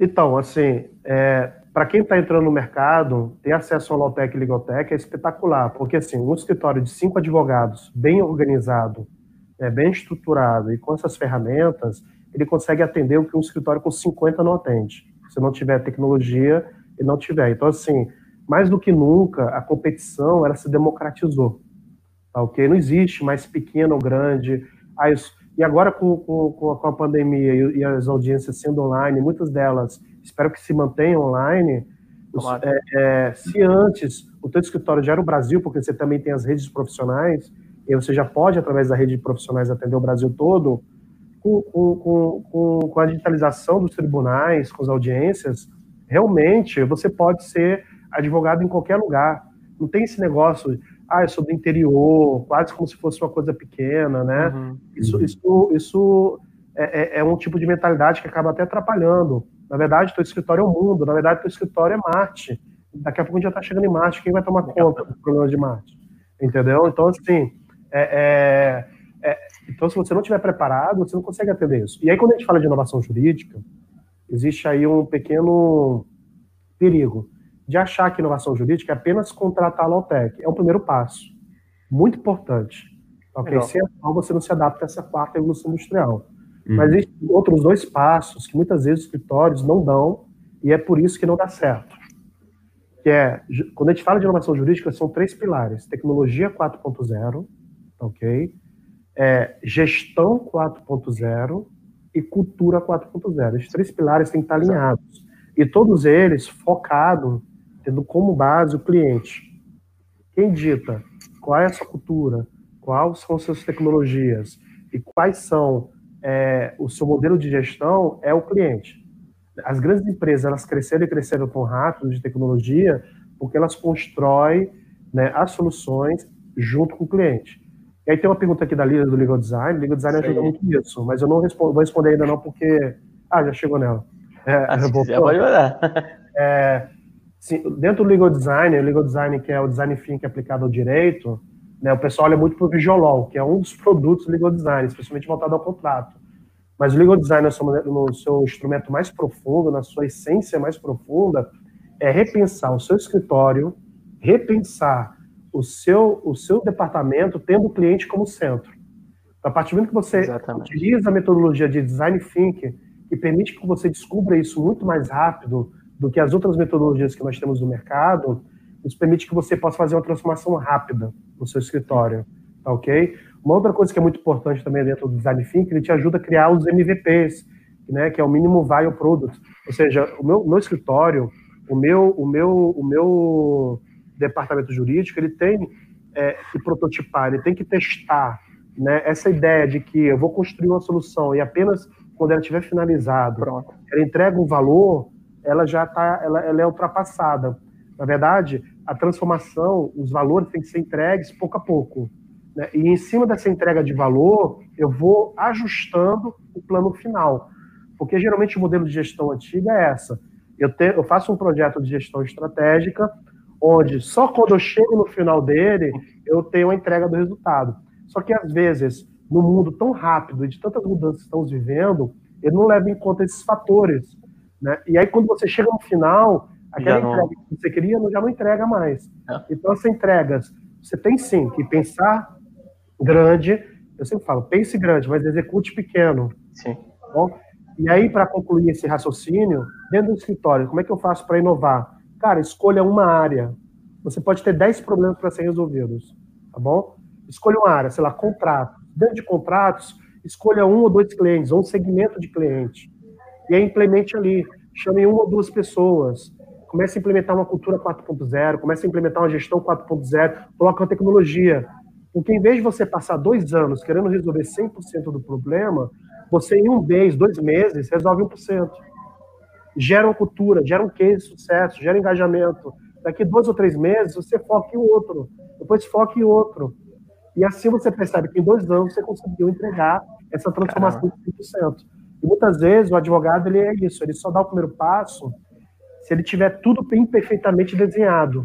Então, assim, é, para quem está entrando no mercado, ter acesso ao Lotec e Ligotec é espetacular, porque assim, um escritório de cinco advogados, bem organizado, é, bem estruturado e com essas ferramentas, ele consegue atender o que um escritório com 50 não atende se não tiver tecnologia e não tiver. Então, assim, mais do que nunca, a competição ela se democratizou. Tá, ok? Não existe mais pequeno ou grande. Ah, isso, e agora, com, com, com a pandemia e, e, as audiências sendo online, muitas delas espero que se mantenham online. É, é, se antes o teu escritório já era o Brasil, porque você também tem as redes profissionais, e você já pode, através da rede de profissionais, atender o Brasil todo, com, com, com, com a digitalização dos tribunais, com as audiências, realmente você pode ser advogado em qualquer lugar. Não tem esse negócio, ah, eu sou do interior, quase como se fosse uma coisa pequena, né? Uhum. Isso, isso, isso é, é, é, um tipo de mentalidade que acaba até atrapalhando. Na verdade, teu escritório é o mundo, na verdade, teu escritório é Marte. Daqui a pouco a gente já está chegando em Marte, quem vai tomar conta do problema de Marte? Entendeu? Então, assim, é, é é, então, se você não estiver preparado, você não consegue atender isso. E aí, quando a gente fala de inovação jurídica, existe aí um pequeno perigo de achar que inovação jurídica é apenas contratar a Lautec. É um primeiro passo. Muito importante. Ok? Sem a qual você não se adapta a essa quarta evolução industrial. Uhum. Mas existem outros dois passos que muitas vezes os escritórios não dão, e é por isso que não dá certo. Que é, quando a gente fala de inovação jurídica, são três pilares: tecnologia 4.0, ok? É gestão 4.0 e cultura 4.0. Esses três pilares têm que estar alinhados. E todos eles focados, tendo como base o cliente. Quem dita qual é a sua cultura, quais são as suas tecnologias e quais são é, o seu modelo de gestão é o cliente. As grandes empresas elas cresceram e cresceram tão rápido de tecnologia porque elas constroem né, as soluções junto com o cliente. E aí tem uma pergunta aqui da Lívia do Legal Design. Legal Design ajuda muito nisso, mas eu não respondo, vou responder ainda não porque. Ah, já chegou nela. É, ah, se quiser, pode. É, sim, dentro do Legal Design, o Legal Design, que é o design thinking aplicado ao direito, né, o pessoal olha muito para o Visual que é um dos produtos do Legal Design, especialmente voltado ao contrato. Mas o Legal Design, no seu instrumento mais profundo, na sua essência mais profunda, é repensar o seu escritório, repensar o seu, o seu departamento tendo o cliente como centro. Então, a partir do momento que você Exatamente. utiliza a metodologia de design thinking, que permite que você descubra isso muito mais rápido do que as outras metodologias que nós temos no mercado, isso permite que você possa fazer uma transformação rápida no seu escritório, tá ok? Uma outra coisa que é muito importante também dentro do design thinking, ele te ajuda a criar os MVPs, né, que é o mínimo viable product. Ou seja, o meu, meu escritório, o meu, o meu, o meu departamento jurídico, ele tem é, que prototipar, ele tem que testar, né, essa ideia de que eu vou construir uma solução e apenas quando ela estiver finalizada, Pronto. ela entrega um valor, ela já está, ela, ela é ultrapassada. Na verdade, a transformação, os valores têm que ser entregues pouco a pouco. Né? E em cima dessa entrega de valor, eu vou ajustando o plano final. Porque geralmente o modelo de gestão antiga é essa. Eu, te, eu faço um projeto de gestão estratégica, onde só quando eu chego no final dele, eu tenho a entrega do resultado. Só que às vezes, no mundo tão rápido e de tantas mudanças que estamos vivendo, ele não leva em conta esses fatores. Né? E aí, quando você chega no final, aquela não... entrega que você queria já não entrega mais. É. Então, essas entregas, você tem sim que pensar grande. Eu sempre falo, pense grande, mas execute pequeno. Sim. Tá bom? E aí, para concluir esse raciocínio, dentro do escritório, como é que eu faço para inovar? Cara, escolha uma área. Você pode ter 10 problemas para serem resolvidos, tá bom? Escolha uma área, sei lá, contrato. Dentro de contratos, escolha um ou dois clientes, ou um segmento de cliente. E aí implemente ali. Chame uma ou duas pessoas. Comece a implementar uma cultura 4.0, comece a implementar uma gestão 4.0, coloca uma tecnologia. Porque em vez de você passar dois anos querendo resolver 100% do problema, você, em um mês, dois meses, resolve 1%. Gera uma cultura, gera um case de sucesso, gera engajamento. Daqui dois ou três meses, você foca em outro. Depois foca em outro. E assim você percebe que em dois anos você conseguiu entregar essa transformação de 100%. E muitas vezes o advogado ele é isso, ele só dá o primeiro passo se ele tiver tudo bem perfeitamente desenhado.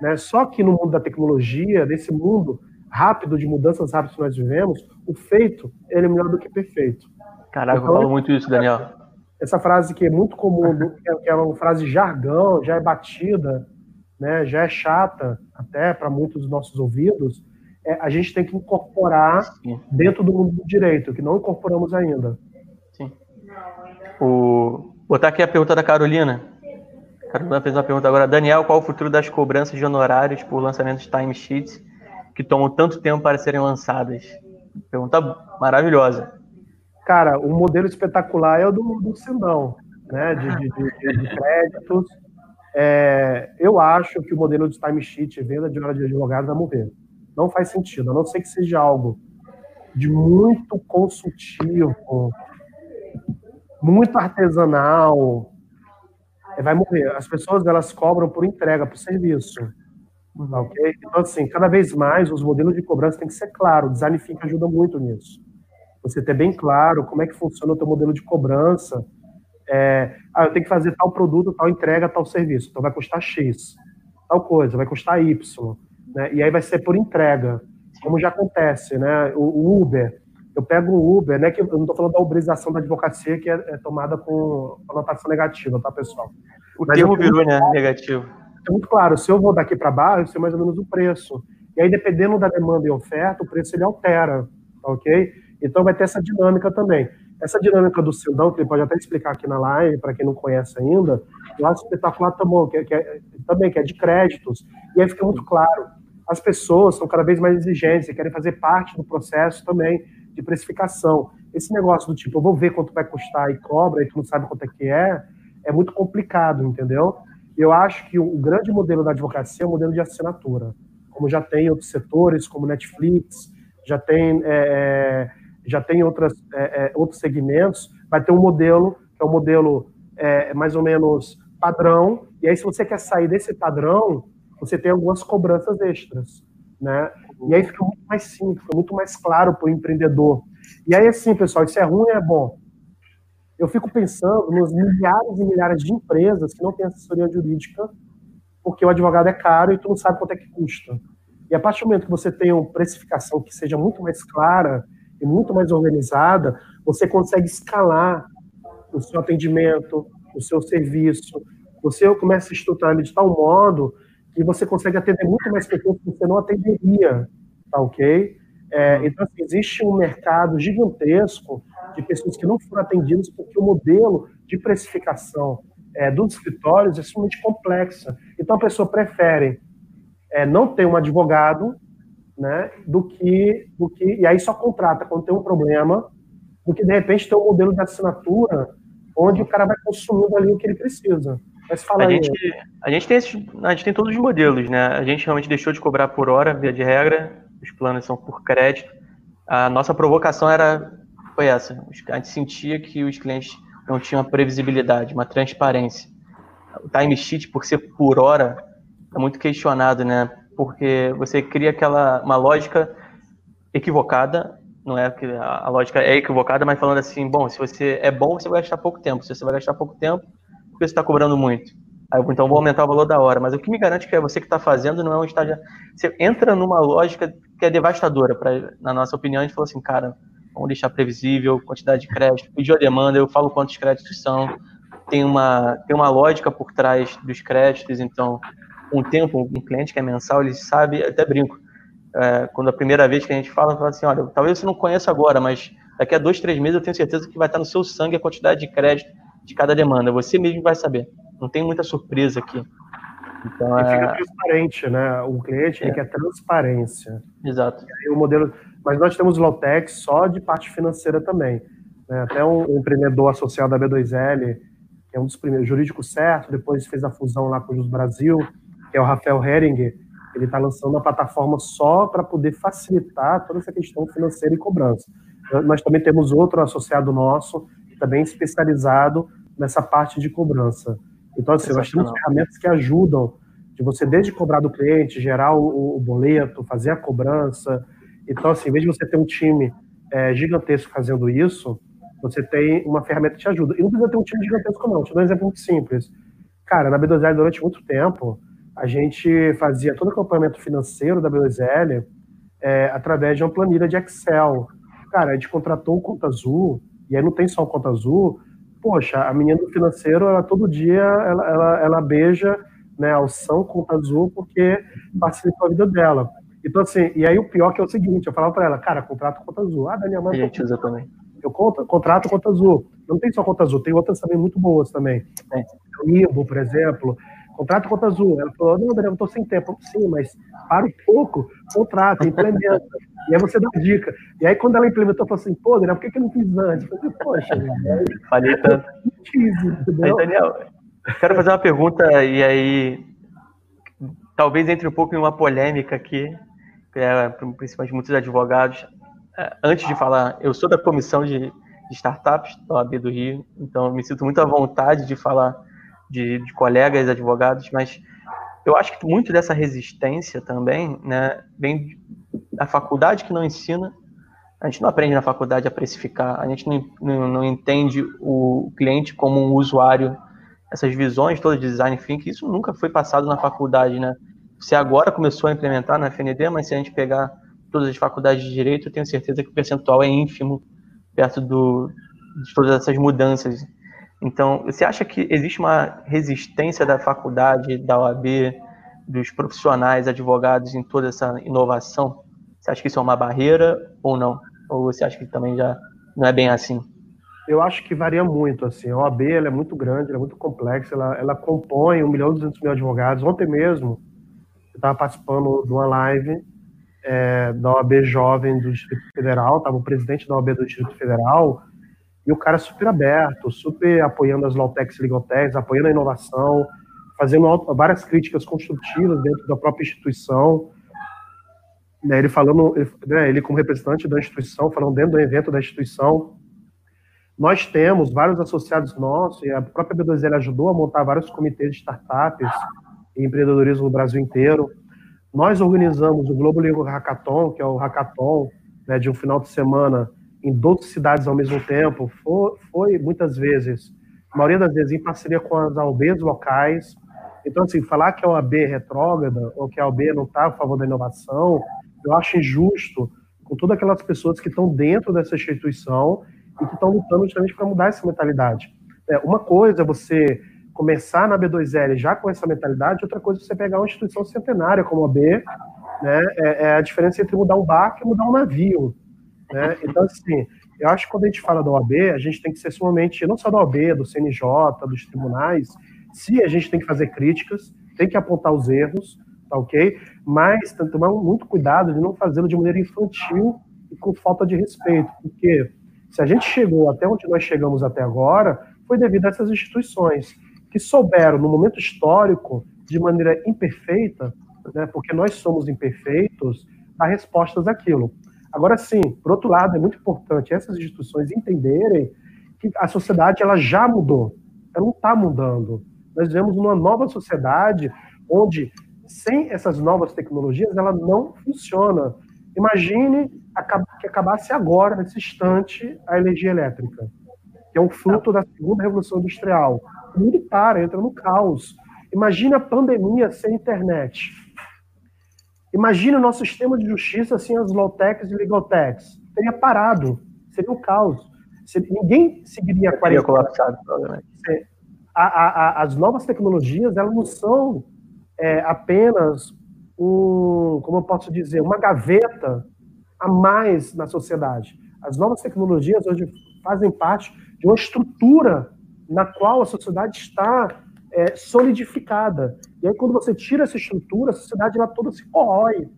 Né? Só que no mundo da tecnologia, nesse mundo rápido de mudanças rápidas que nós vivemos, o feito ele é melhor do que perfeito. Caraca, então, eu falo muito isso, Daniel. Essa frase que é muito comum, que é uma frase jargão, já é batida, né, já é chata até para muitos dos nossos ouvidos, é, a gente tem que incorporar Sim. dentro do mundo do direito, que não incorporamos ainda. Sim. O... Botar aqui a pergunta da Carolina. A Carolina fez uma pergunta agora. Daniel, qual o futuro das cobranças de honorários por lançamento de timesheets que tomam tanto tempo para serem lançadas? Pergunta maravilhosa. Cara, o modelo espetacular é o do, do Sindão, né? De, de, de, de créditos. É, eu acho que o modelo de timesheet e venda de hora de advogado vai morrer. Não faz sentido, a não ser que seja algo de muito consultivo, muito artesanal, é, vai morrer. As pessoas elas cobram por entrega, por serviço. Tá ok? Então, assim, cada vez mais os modelos de cobrança têm que ser claros. O design ajuda muito nisso você ter bem claro como é que funciona o teu modelo de cobrança. É, ah, eu tenho que fazer tal produto, tal entrega, tal serviço. Então vai custar X. Tal coisa, vai custar Y. Né? E aí vai ser por entrega, como já acontece, né? O, o Uber. Eu pego o Uber, né? Que eu não estou falando da uberização da advocacia, que é, é tomada com anotação negativa, tá, pessoal? O Mas termo virou, né? Negativo. É muito claro, se eu vou daqui para baixo, eu sei mais ou menos o preço. E aí, dependendo da demanda e oferta, o preço ele altera, tá ok? Então vai ter essa dinâmica também. Essa dinâmica do Sildão, que ele pode até explicar aqui na live, para quem não conhece ainda, acho espetacular também que, é, que é, também, que é de créditos. E aí fica muito claro, as pessoas são cada vez mais exigentes e querem fazer parte do processo também de precificação. Esse negócio do tipo, eu vou ver quanto vai custar e cobra e tu não sabe quanto é que é, é muito complicado, entendeu? Eu acho que o grande modelo da advocacia é o modelo de assinatura, como já tem outros setores, como Netflix, já tem é, é já tem outras, é, é, outros segmentos, vai ter um modelo, que é um modelo é, mais ou menos padrão, e aí se você quer sair desse padrão, você tem algumas cobranças extras, né? E aí fica muito mais simples, fica muito mais claro para o empreendedor. E aí, assim, pessoal, isso é ruim é bom. Eu fico pensando nos milhares e milhares de empresas que não têm assessoria jurídica, porque o advogado é caro e tu não sabe quanto é que custa. E a partir do momento que você tem uma precificação que seja muito mais clara e muito mais organizada, você consegue escalar o seu atendimento, o seu serviço. Você começa a estruturar de tal modo e você consegue atender muito mais pessoas que você não atenderia, tá ok? É, então, assim, existe um mercado gigantesco de pessoas que não foram atendidas porque o modelo de precificação é, dos escritórios é extremamente complexa. Então, a pessoa prefere é, não ter um advogado, né, do que, do que, e aí só contrata quando tem um problema, do que, de repente, ter um modelo de assinatura onde o cara vai consumindo ali o que ele precisa. Mas fala a aí. Gente, a, gente tem esses, a gente tem todos os modelos, né? A gente realmente deixou de cobrar por hora, via de regra, os planos são por crédito. A nossa provocação era foi essa. A gente sentia que os clientes não tinham uma previsibilidade, uma transparência. O time sheet, por ser por hora, é muito questionado, né? Porque você cria aquela uma lógica equivocada, não é que a lógica é equivocada, mas falando assim, bom, se você é bom, você vai gastar pouco tempo. Se você vai gastar pouco tempo, porque você está cobrando muito. Aí, então vou aumentar o valor da hora. Mas o que me garante que é você que está fazendo não é um estágio. Você entra numa lógica que é devastadora. Pra, na nossa opinião, a gente falou assim, cara, vamos deixar previsível, quantidade de crédito, pediu a demanda, eu falo quantos créditos são. Tem uma, tem uma lógica por trás dos créditos, então, um tempo, um cliente que é mensal, ele sabe, até brinco. É, quando a primeira vez que a gente fala, fala assim, olha, talvez você não conheça agora, mas daqui a dois, três meses eu tenho certeza que vai estar no seu sangue a quantidade de crédito de cada demanda. Você mesmo vai saber. Não tem muita surpresa aqui. Então, e fica é... transparente, né? O cliente é. quer transparência. Exato. o modelo, mas nós temos Lowtech só de parte financeira também. Né? Até um empreendedor associado da B2L, que é um dos primeiros, jurídico certo, depois fez a fusão lá com o Jus Brasil, que é o Rafael Hering, ele está lançando uma plataforma só para poder facilitar toda essa questão financeira e cobrança. Nós também temos outro associado nosso, também especializado nessa parte de cobrança. Então, assim, nós temos ferramentas que ajudam de você desde cobrar do cliente, gerar o, o, boleto, fazer a cobrança. Então, assim, em vez de você ter um time é, gigantesco fazendo isso, você tem uma ferramenta que te ajuda. E não precisa ter um time gigantesco, não. Te dar um exemplo muito simples. Cara, na B2L, durante muito tempo, a gente fazia todo o acompanhamento financeiro da B2L é, através de uma planilha de Excel. Cara, a gente contratou o Conta Azul, e aí não tem só o Conta Azul, poxa, a menina do financeiro, ela todo dia, ela, ela, ela beija né, alção, conta azul, porque facilitou a vida dela. Então, assim, e aí o pior que é o seguinte, eu falava para ela, cara, contrato conta azul. Ah, Daniel, mas... A gente usa também. Eu conto, contrato conta azul. Não tem só conta azul, tem outras também muito boas também. É. O Ibo, por exemplo, contrato conta azul. Ela falou, não, Daniel, eu tô sem tempo. Sim, mas para um pouco, contrata, implementa. E aí você dá dica. E aí, quando ela implementou, falou assim, pô, Daniel, por que, que eu não fiz antes? Eu falei, poxa, Falei tanto. Aí, Daniel, quero fazer uma pergunta, e aí talvez entre um pouco em uma polêmica aqui, é, principalmente muitos advogados. É, antes de falar, eu sou da comissão de, de startups da OAB do Rio, então me sinto muito à vontade de falar de, de colegas advogados, mas eu acho que muito dessa resistência também né, vem da faculdade que não ensina. A gente não aprende na faculdade a precificar, a gente não, não, não entende o cliente como um usuário, essas visões todas de design thinking, isso nunca foi passado na faculdade, né? Você agora começou a implementar na FND, mas se a gente pegar todas as faculdades de direito, eu tenho certeza que o percentual é ínfimo perto do, de todas essas mudanças. Então, você acha que existe uma resistência da faculdade, da OAB, dos profissionais, advogados em toda essa inovação? Você acha que isso é uma barreira ou não? Ou você acha que também já não é bem assim? Eu acho que varia muito, assim. A OAB é muito grande, é muito complexa, ela, ela compõe um milhão e duzentos mil advogados. Ontem mesmo, eu estava participando de uma live é, da OAB Jovem do Distrito Federal, estava o presidente da OAB do Distrito Federal, e o cara super aberto, super apoiando as Lawtechs e Legaltechs, apoiando a inovação, fazendo várias críticas construtivas dentro da própria instituição. Né, ele falando, ele, né, ele como representante da instituição, falando dentro do evento da instituição. Nós temos vários associados nossos, e a própria B2L ajudou a montar vários comitês de startups e empreendedorismo no Brasil inteiro. Nós organizamos o Globo Legal Hackathon, que é o hackathon né, de um final de semana em 12 cidades ao mesmo tempo. Foi, foi muitas vezes, a maioria das vezes, em parceria com as AOBs locais. Então, assim, falar que a OAB é retrógrada ou que a OAB não está a favor da inovação, eu acho injusto com todas aquelas pessoas que estão dentro dessa instituição e que estão lutando justamente para mudar essa mentalidade. É, uma coisa é você começar na B2L já com essa mentalidade, outra coisa é você pegar uma instituição centenária como a B, né? É, é a diferença entre mudar um barco e mudar um navio. Né? Então, assim, eu acho que quando a gente fala da OAB, a gente tem que ser sumamente, não só da OAB, do CNJ, dos tribunais, se a gente tem que fazer críticas, tem que apontar os erros, tá ok? Mas tem que tomar muito cuidado de não fazê-lo de maneira infantil e com falta de respeito, porque se a gente chegou até onde nós chegamos até agora, foi devido a essas instituições que souberam, no momento histórico, de maneira imperfeita, né, porque nós somos imperfeitos, dar respostas àquilo. Agora, sim, por outro lado, é muito importante essas instituições entenderem que a sociedade ela já mudou, ela não está mudando. Nós vivemos numa nova sociedade onde, sem essas novas tecnologias, ela não funciona. Imagine que acabasse agora, nesse instante, a energia elétrica, que é um fruto da segunda revolução industrial o mundo para, entra no caos. Imagina a pandemia sem internet. Imagina o nosso sistema de justiça sem as low-techs e legal-techs. Teria parado. Seria um caos. Ninguém seguiria a quarentena. colapsado, provavelmente. A, a, a, as novas tecnologias, elas não são é, apenas um, como eu posso dizer, uma gaveta a mais na sociedade. As novas tecnologias hoje fazem parte de uma estrutura na qual a sociedade está é, solidificada. E aí, quando você tira essa estrutura, a sociedade ela toda se corrói,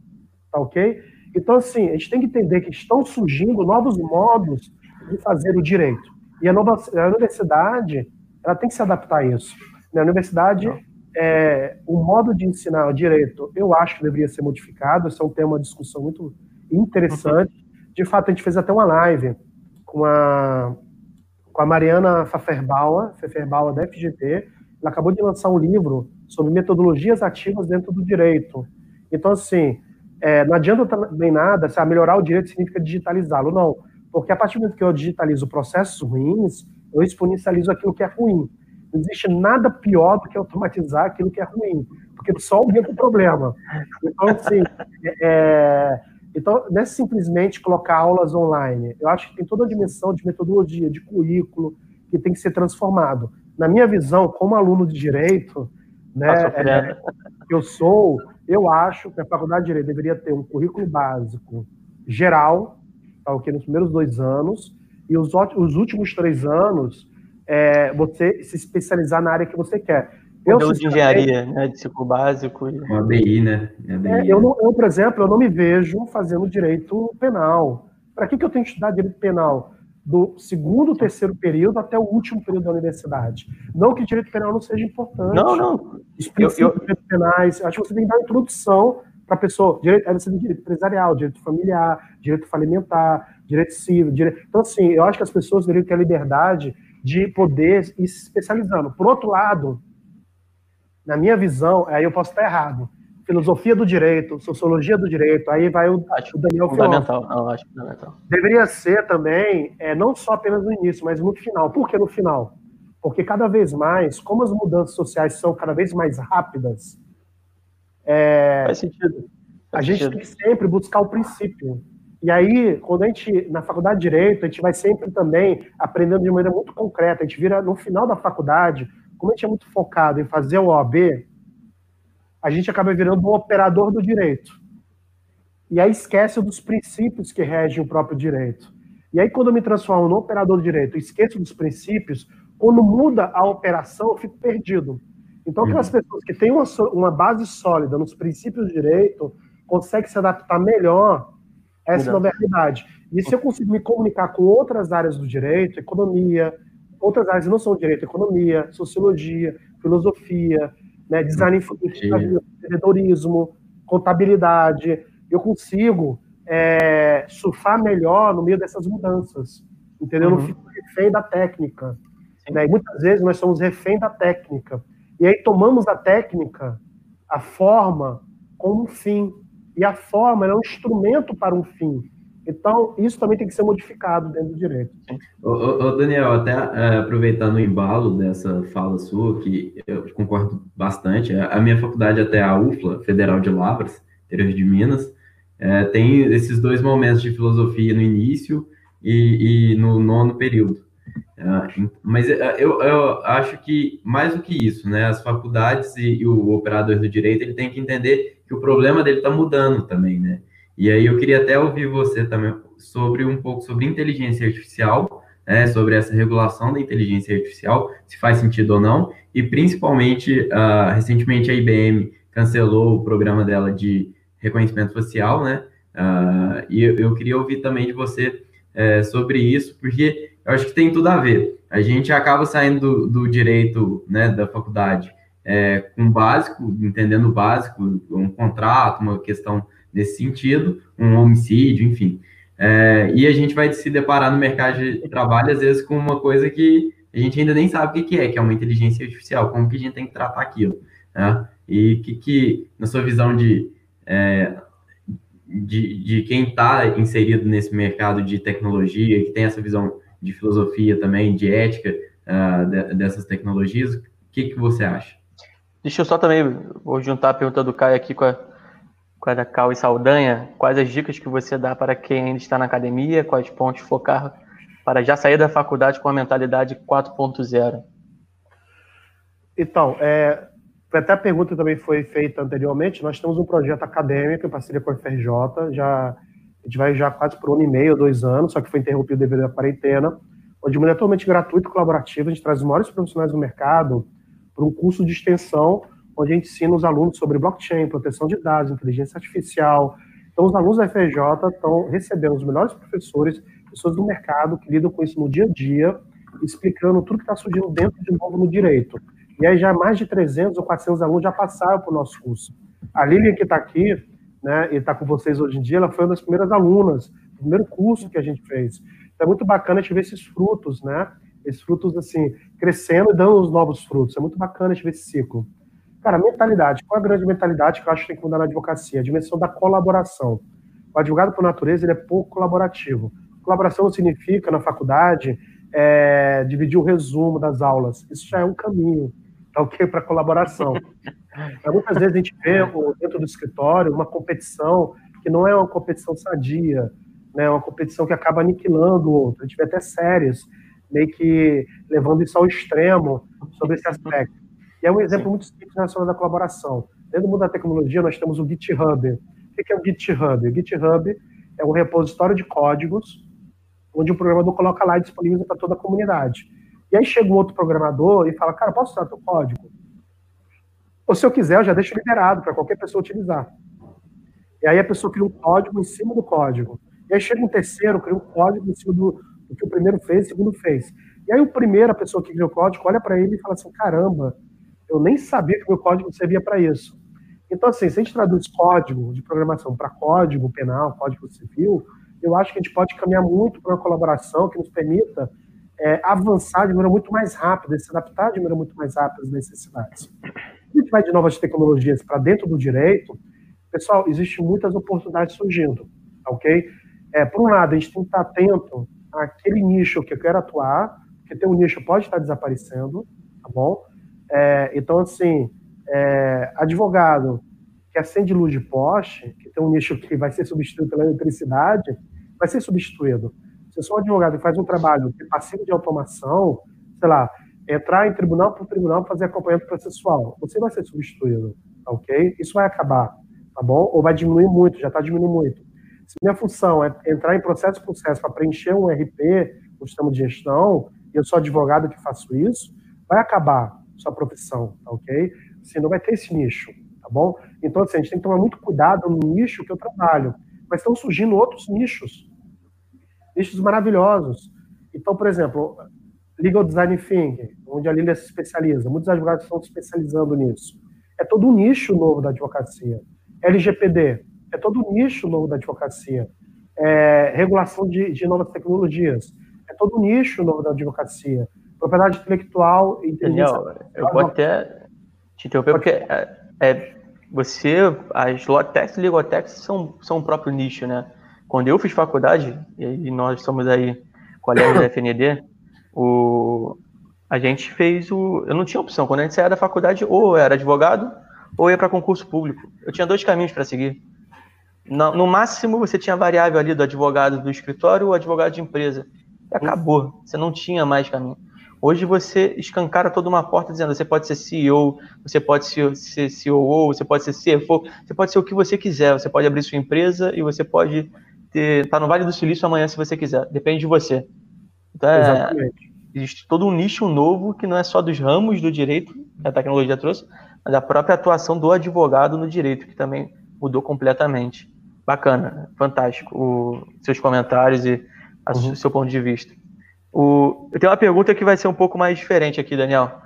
tá ok? Então, assim, a gente tem que entender que estão surgindo novos modos de fazer o direito. E a, nova, a universidade, ela tem que se adaptar a isso. Na universidade, é, o modo de ensinar o direito, eu acho que deveria ser modificado. Esse é um tema de discussão muito interessante. De fato, a gente fez até uma live com a com a Mariana Pfefferbauer, Pfefferbauer da FGT. Ela acabou de lançar um livro sobre metodologias ativas dentro do direito. Então, assim, é, não adianta também nada, se melhorar o direito significa digitalizá-lo, não. Porque a partir do momento que eu digitalizo processos ruins, eu exponencializo aquilo que é ruim. Não existe nada pior do que automatizar aquilo que é ruim, porque só aumenta o problema. Então, assim, é, então, não é simplesmente colocar aulas online. Eu acho que tem toda a dimensão de metodologia, de currículo, que tem que ser transformado. Na minha visão, como aluno de direito, né, é, eu sou, eu acho que a faculdade de direito deveria ter um currículo básico geral, tá, okay, nos primeiros dois anos, e os, os últimos três anos, é, você se especializar na área que você quer. Modelo de engenharia, né, de ciclo básico. E... Uma BI, né? É, eu, não, eu, por exemplo, eu não me vejo fazendo direito penal. Para que, que eu tenho que estudar direito penal? Do segundo, terceiro período até o último período da universidade. Não que direito penal não seja importante. Não, não. Os princípios eu, eu... penais, acho que você tem que dar introdução para a pessoa. Direito, aí você tem direito empresarial, direito familiar, direito falimentar, direito civil. Direito... Então, assim, eu acho que as pessoas deveriam ter a liberdade de poder ir se especializando. Por outro lado, na minha visão, aí eu posso estar errado. Filosofia do direito, sociologia do direito, aí vai o, acho o Daniel fundamental, não, acho fundamental. Deveria ser também, é, não só apenas no início, mas no final. Por que no final? Porque cada vez mais, como as mudanças sociais são cada vez mais rápidas, é, Faz sentido. Faz a gente sentido. tem que sempre buscar o princípio. E aí, quando a gente, na faculdade de Direito, a gente vai sempre também aprendendo de maneira muito concreta. A gente vira, no final da faculdade, como a gente é muito focado em fazer o OAB, a gente acaba virando um operador do direito. E aí esquece dos princípios que regem o próprio direito. E aí, quando eu me transformo no operador do direito, esqueço dos princípios, quando muda a operação, eu fico perdido. Então, aquelas uhum. pessoas que têm uma, uma base sólida nos princípios do direito, conseguem se adaptar melhor a essa nova realidade. E se eu consigo me comunicar com outras áreas do direito, economia, outras áreas não são direito, economia, sociologia, filosofia, né, design empreendedorismo, contabilidade. Eu consigo é, surfar melhor no meio dessas mudanças, entendeu? Uhum. Não fico refém da técnica. Né? E muitas vezes nós somos refém da técnica. E aí tomamos a técnica, a forma, como um fim. E a forma é um instrumento para um fim. Então, isso também tem que ser modificado dentro do direito. Ô, ô, Daniel, até é, aproveitando o embalo dessa fala sua, que eu concordo bastante, a minha faculdade, até a UFLA, Federal de Lavras, interior de Minas, é, tem esses dois momentos de filosofia no início e, e no nono período. Uh, mas uh, eu, eu, acho que mais do que isso, né? As faculdades e, e, o operador do direito ele tem que entender que o problema dele está mudando também, né? E aí eu queria até ouvir você também sobre um pouco sobre inteligência artificial, né? Sobre essa regulação da inteligência artificial, se faz sentido ou não, e principalmente uh, recentemente a IBM cancelou o programa dela de reconhecimento facial, né? e eu, eu, queria ouvir também de você é, sobre isso, porque eu acho que tem tudo a ver. A gente acaba saindo do, do direito né, da faculdade é, com básico, entendendo o básico, um contrato, uma questão nesse sentido, um homicídio, enfim. É, e a gente vai se deparar no mercado de trabalho, às vezes, com uma coisa que a gente ainda nem sabe o que é, que é uma inteligência artificial, como que a gente tem que tratar aquilo. Né? E que, que, na sua visão de, é, de, de quem está inserido nesse mercado de tecnologia, que tem essa visão de filosofia também, de ética uh, de, dessas tecnologias. O que, que você acha? Deixa eu só também, vou juntar a pergunta do Caio aqui com a, com a da Cal e Saldanha. Quais as dicas que você dá para quem ainda está na academia? Quais pontos focar para já sair da faculdade com a mentalidade 4.0? Então, é, até a pergunta também foi feita anteriormente. Nós temos um projeto acadêmico em parceria com a FRJ, já a gente vai já quase por um ano e meio, dois anos, só que foi interrompido devido à quarentena, onde de maneira totalmente gratuita e colaborativa, a gente traz os maiores profissionais do mercado para um curso de extensão, onde a gente ensina os alunos sobre blockchain, proteção de dados, inteligência artificial. Então, os alunos da FRJ estão recebendo os melhores professores, pessoas do mercado que lidam com isso no dia a dia, explicando tudo que está surgindo dentro de novo no direito. E aí já mais de 300 ou 400 alunos já passaram para o nosso curso. A Lilian, que está aqui, né, e está com vocês hoje em dia, ela foi uma das primeiras alunas, o primeiro curso que a gente fez. Então é muito bacana a gente ver esses frutos, né? Esses frutos, assim, crescendo e dando os novos frutos. É muito bacana a gente ver esse ciclo. Cara, mentalidade. Qual é a grande mentalidade que eu acho que tem que mudar na advocacia? A dimensão da colaboração. O advogado, por natureza, ele é pouco colaborativo. Colaboração não significa, na faculdade, é, dividir o resumo das aulas. Isso já é um caminho, tá ok? Para colaboração. Muitas vezes a gente vê dentro do escritório uma competição que não é uma competição sadia, né, uma competição que acaba aniquilando o outro. A gente vê até séries meio que levando isso ao extremo sobre esse aspecto. E é um exemplo muito simples relacionado à colaboração. Dentro do mundo da tecnologia, nós temos o GitHub. O que é o GitHub? O GitHub é um repositório de códigos onde o programador coloca lá e disponibiliza para toda a comunidade. E aí chega um outro programador e fala, cara, posso usar teu código? Ou se eu quiser, eu já deixo liberado para qualquer pessoa utilizar. E aí a pessoa cria um código em cima do código. E aí chega um terceiro, cria um código em cima do, do que o primeiro fez, o segundo fez. E aí o primeiro, a pessoa que criou o código, olha para ele e fala assim, caramba, eu nem sabia que o meu código servia para isso. Então, assim, se a gente traduz código de programação para código penal, código civil, eu acho que a gente pode caminhar muito para uma colaboração que nos permita é, avançar de maneira muito mais rápida, se adaptar de maneira muito mais rápida às necessidades a gente vai de novas tecnologias para dentro do direito, pessoal, existem muitas oportunidades surgindo, ok? É, por um lado, a gente tem que estar atento àquele nicho que eu quero atuar, porque tem um nicho pode estar desaparecendo, tá bom? É, então, assim, é, advogado que acende luz de poste, que tem um nicho que vai ser substituído pela eletricidade, vai ser substituído. Se eu sou um advogado que faz um trabalho que é passivo de automação, sei lá, entrar em tribunal por tribunal para fazer acompanhamento processual. Você vai ser substituído, tá ok? Isso vai acabar, tá bom? Ou vai diminuir muito, já está diminuindo muito. Se minha função é entrar em processo por processo para preencher um RP, um sistema de gestão, e eu sou advogado que faço isso, vai acabar sua profissão, tá ok? Você não vai ter esse nicho, tá bom? Então, assim, a gente tem que tomar muito cuidado no nicho que eu trabalho. Mas estão surgindo outros nichos, nichos maravilhosos. Então, por exemplo, Legal Design Thinking, onde a Lília se especializa. Muitos advogados estão se especializando nisso. É todo um nicho novo da advocacia. LGPD, é todo um nicho novo da advocacia. É, regulação de, de, novas tecnologias, é todo um nicho novo da advocacia. Propriedade intelectual e Daniel, eu vou até te interromper, porque é, é, você, as Lotex e Legotex são, são o próprio nicho, né? Quando eu fiz faculdade, e nós somos aí colegas da FND, o, a gente fez o. Eu não tinha opção. Quando a gente saía da faculdade, ou era advogado, ou ia para concurso público. Eu tinha dois caminhos para seguir. No, no, máximo, você tinha a variável ali do advogado do escritório ou advogado de empresa. acabou. Você não tinha mais caminho. Hoje você escancara toda uma porta dizendo você pode ser CEO, você pode ser COO, você pode ser CFO, você pode ser o que você quiser. Você pode abrir sua empresa e você pode estar tá no Vale do Silício amanhã se você quiser. Depende de você. Então, é, Exatamente. existe todo um nicho novo que não é só dos ramos do direito que a tecnologia trouxe, mas a própria atuação do advogado no direito, que também mudou completamente. Bacana, fantástico. O, seus comentários e o uhum. seu ponto de vista. O, eu tenho uma pergunta que vai ser um pouco mais diferente aqui, Daniel.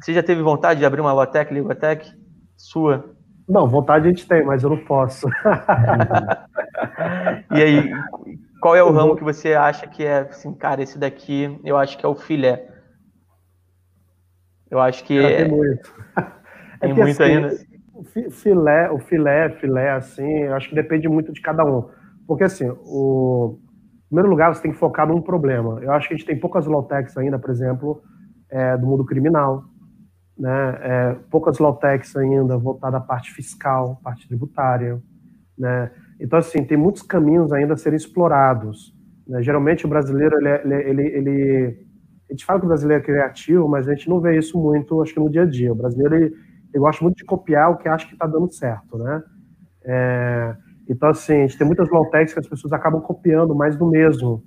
Você já teve vontade de abrir uma Lotec, Ligotec? Sua? Não, vontade a gente tem, mas eu não posso. e aí, qual é o ramo que você acha que é, assim, cara, esse daqui eu acho que é o filé? Eu acho que. É, tem muito. Tem é muito assim, ainda. Filé, o filé, filé, assim, eu acho que depende muito de cada um. Porque, assim, o, primeiro lugar, você tem que focar num problema. Eu acho que a gente tem poucas low-techs ainda, por exemplo, é, do mundo criminal, né? É, poucas low-techs ainda voltadas à parte fiscal, parte tributária, né? Então, assim, tem muitos caminhos ainda a serem explorados. Né? Geralmente, o brasileiro, ele, é, ele, ele, ele, a gente fala que o brasileiro é criativo, mas a gente não vê isso muito, acho que no dia a dia. O brasileiro, ele, ele gosta muito de copiar o que acha que está dando certo, né? É, então, assim, a gente tem muitas low-techs que as pessoas acabam copiando mais do mesmo.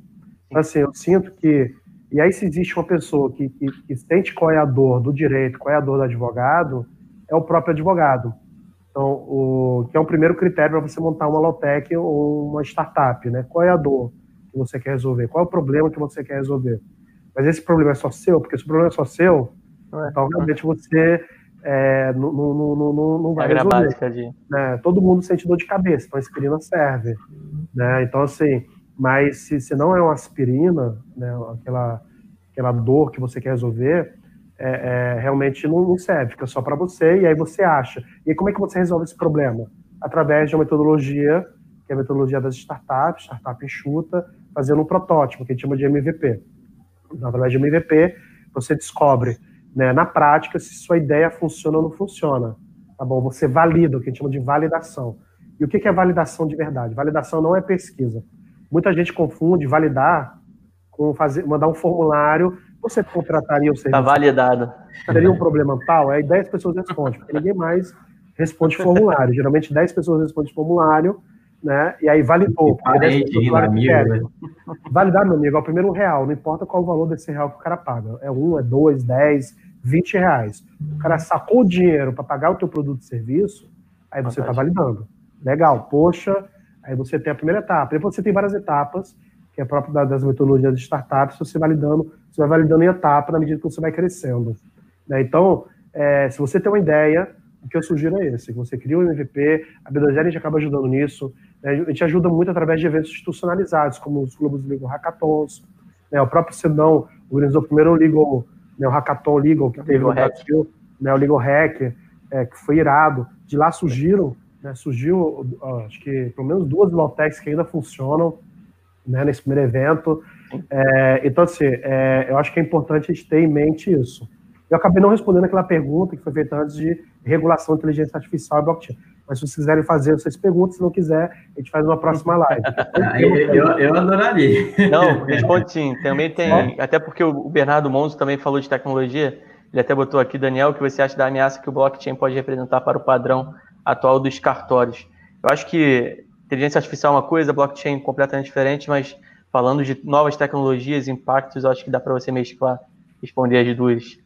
Então, assim, eu sinto que. E aí, se existe uma pessoa que, que, que sente qual é a dor do direito, qual é a dor do advogado, é o próprio advogado. Então, o, que é o primeiro critério para você montar uma low-tech ou uma startup, né? Qual é a dor que você quer resolver? Qual é o problema que você quer resolver? Mas esse problema é só seu? Porque se o problema é só seu, é. então realmente você é, não, não, não, não vai resolver. De... Né? Todo mundo sente dor de cabeça, então a aspirina serve. Né? Então, assim, mas se, se não é uma aspirina, né, aquela, aquela dor que você quer resolver, é, é, realmente não, não, serve, fica só para você, e aí você acha. E como é que você resolve esse problema? Através de uma metodologia, que é a metodologia das startups, startup enxuta, fazendo um protótipo, que a gente chama de MVP. Então, através de MVP, você descobre né, na prática se sua ideia funciona ou não funciona. Tá bom? Você valida, o que a gente chama de validação. E o que é validação de verdade? Validação não é pesquisa. Muita gente confunde validar com fazer, mandar um formulário. Você contrataria o serviço? Está validado. Teria um problema tal? Aí 10 pessoas respondem, porque ninguém mais responde formulário. Geralmente 10 pessoas respondem formulário né? E aí validou. Parente, amigo, né? Validar, meu amigo, é o primeiro real, não importa qual o valor desse real que o cara paga. É um, é dois, dez, vinte reais. O cara sacou o dinheiro para pagar o teu produto e serviço, aí você está validando. Legal, poxa, aí você tem a primeira etapa. Depois você tem várias etapas, que é próprio das metodologias de startups, você validando, você vai validando em etapa na medida que você vai crescendo. Né? Então, é, se você tem uma ideia, o que eu sugiro é esse, que você cria um MVP, a B2L a gente acaba ajudando nisso? A gente ajuda muito através de eventos institucionalizados, como os clubes Legal Hackathons, né? o próprio Senão organizou o primeiro Legal, né, o Hackathon Legal que teve no Brasil, né, o Legal Hack, é, que foi irado, de lá surgiram, né, surgiu, acho que pelo menos duas bibliotecas que ainda funcionam, né, nesse primeiro evento, é, então assim, é, eu acho que é importante a gente ter em mente isso. Eu acabei não respondendo aquela pergunta que foi feita antes de regulação de inteligência artificial e blockchain. Mas se vocês quiserem fazer essas perguntas, se não quiser, a gente faz uma próxima live. Eu, eu, eu, adoraria. Não, responde sim. Também tem, até porque o Bernardo Monzo também falou de tecnologia, ele até botou aqui, Daniel, o que você acha da ameaça que o blockchain pode representar para o padrão atual dos cartórios? Eu acho que inteligência artificial é uma coisa, blockchain completamente diferente, mas falando de novas tecnologias, impactos, eu acho que dá para você mesclar, responder as duas.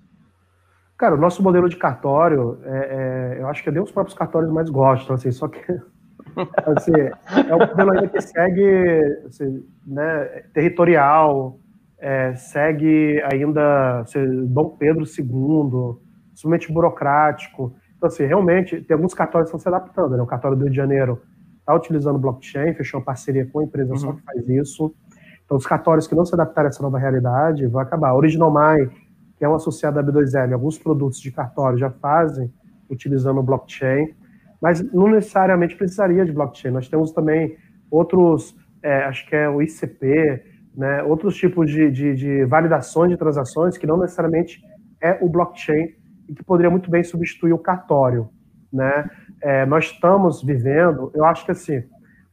Cara, o nosso modelo de cartório, é, é, eu acho que é nem os próprios cartórios mais gostam, assim, só que assim, é um modelo ainda que segue assim, né, territorial, é, segue ainda assim, Dom Pedro II, extremamente burocrático. Então, assim, realmente, tem alguns cartórios que estão se adaptando. Né? O cartório do Rio de Janeiro está utilizando blockchain, fechou uma parceria com a empresa uhum. só que faz isso. Então, os cartórios que não se adaptarem a essa nova realidade vão acabar. Original My que é um associado à B2L, alguns produtos de cartório já fazem utilizando o blockchain, mas não necessariamente precisaria de blockchain. Nós temos também outros, é, acho que é o ICP, né, outros tipos de, de, de, validações de transações que não necessariamente é o blockchain e que poderia muito bem substituir o cartório. Né? É, nós estamos vivendo, eu acho que assim,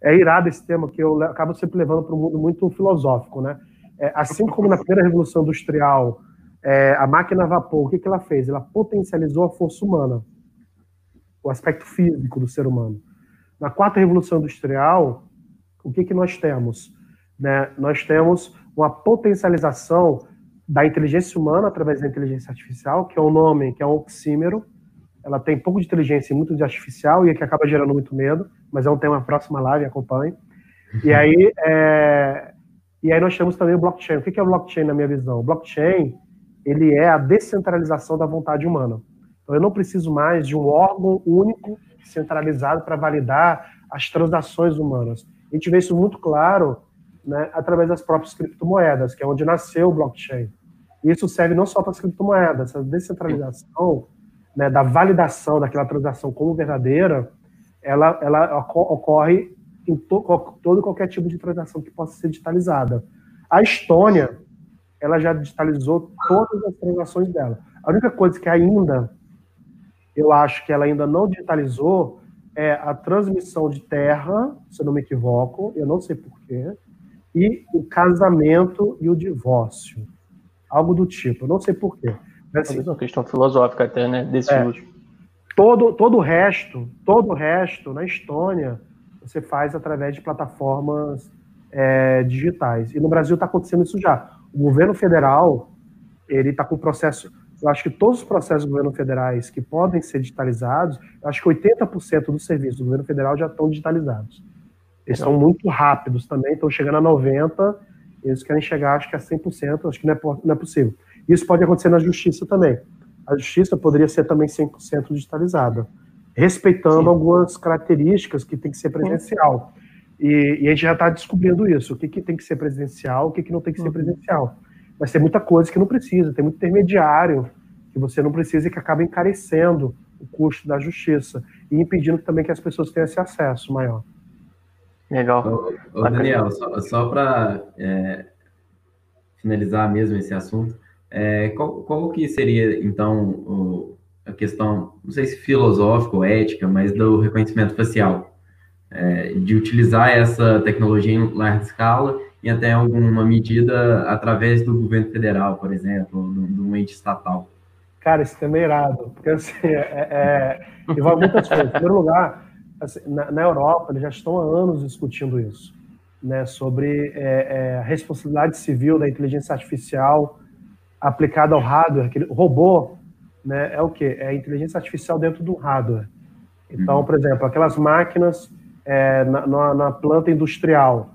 é irado esse tema que eu acabo sempre levando para um mundo muito filosófico, né? é, assim como na primeira revolução industrial, é, a máquina a vapor, o que, que ela fez? Ela potencializou a força humana, o aspecto físico do ser humano. Na quarta revolução industrial, o que, que nós temos? Né? Nós temos uma potencialização da inteligência humana através da inteligência artificial, que é um nome que é um oxímero. Ela tem pouco de inteligência e muito de artificial, e é que acaba gerando muito medo, mas é um tema próxima live, acompanhe. E aí, é... e aí nós temos também o blockchain. O que é o blockchain na minha visão? O blockchain ele é a descentralização da vontade humana. Então, eu não preciso mais de um órgão único, centralizado, para validar as transações humanas. A gente vê isso muito claro né, através das próprias criptomoedas, que é onde nasceu o blockchain. Isso serve não só para as criptomoedas, essa descentralização né, da validação daquela transação como verdadeira, ela, ela ocorre em to, todo qualquer tipo de transação que possa ser digitalizada. A Estônia, ela já digitalizou todas as transações dela. A única coisa que ainda, eu acho que ela ainda não digitalizou, é a transmissão de terra, se eu não me equivoco, eu não sei porquê, e o casamento e o divórcio. Algo do tipo, eu não sei porquê. Mas, assim, uma questão filosófica até, né, desse é, uso. Todo, todo o resto, todo o resto, na Estônia, você faz através de plataformas é, digitais. E no Brasil está acontecendo isso já. O governo federal, ele está com o processo eu acho que todos os processos do governo federais que podem ser digitalizados, eu acho que 80% dos serviços do governo federal já estão digitalizados. Eles são muito rápidos também, estão chegando a 90%, eles querem chegar, acho que a 100%, acho que não é, não é possível. Isso pode acontecer na justiça também. A justiça poderia ser também 100% digitalizada, respeitando Sim. algumas características que tem que ser presencial. E, e, a gente já está descobrindo isso, o que, que tem que ser presencial, o que, que não tem que ser uhum. presencial. Mas tem muita coisa que não precisa, tem muito intermediário que você não precisa e que acaba encarecendo o custo da justiça e impedindo também que as pessoas tenham esse acesso maior. Legal. Ô, ô Daniel, só, só para é, finalizar mesmo esse assunto, é, qual, qual que seria, então, o, a questão, não sei se filosófica ou ética, mas do reconhecimento facial? É, de utilizar essa tecnologia em larga escala e até alguma medida através do governo federal, por exemplo, de um ente estatal. Cara, isso também é irado, porque assim, é, é, envolve muitas coisas. Em primeiro lugar, assim, na, na, Europa, eles já estão há anos discutindo isso, né, sobre é, é, a responsabilidade civil da inteligência artificial aplicada ao hardware. Aquele, robô né, é o quê? É a inteligência artificial dentro do hardware. Então, uhum. por exemplo, aquelas máquinas é, na, na, na planta industrial,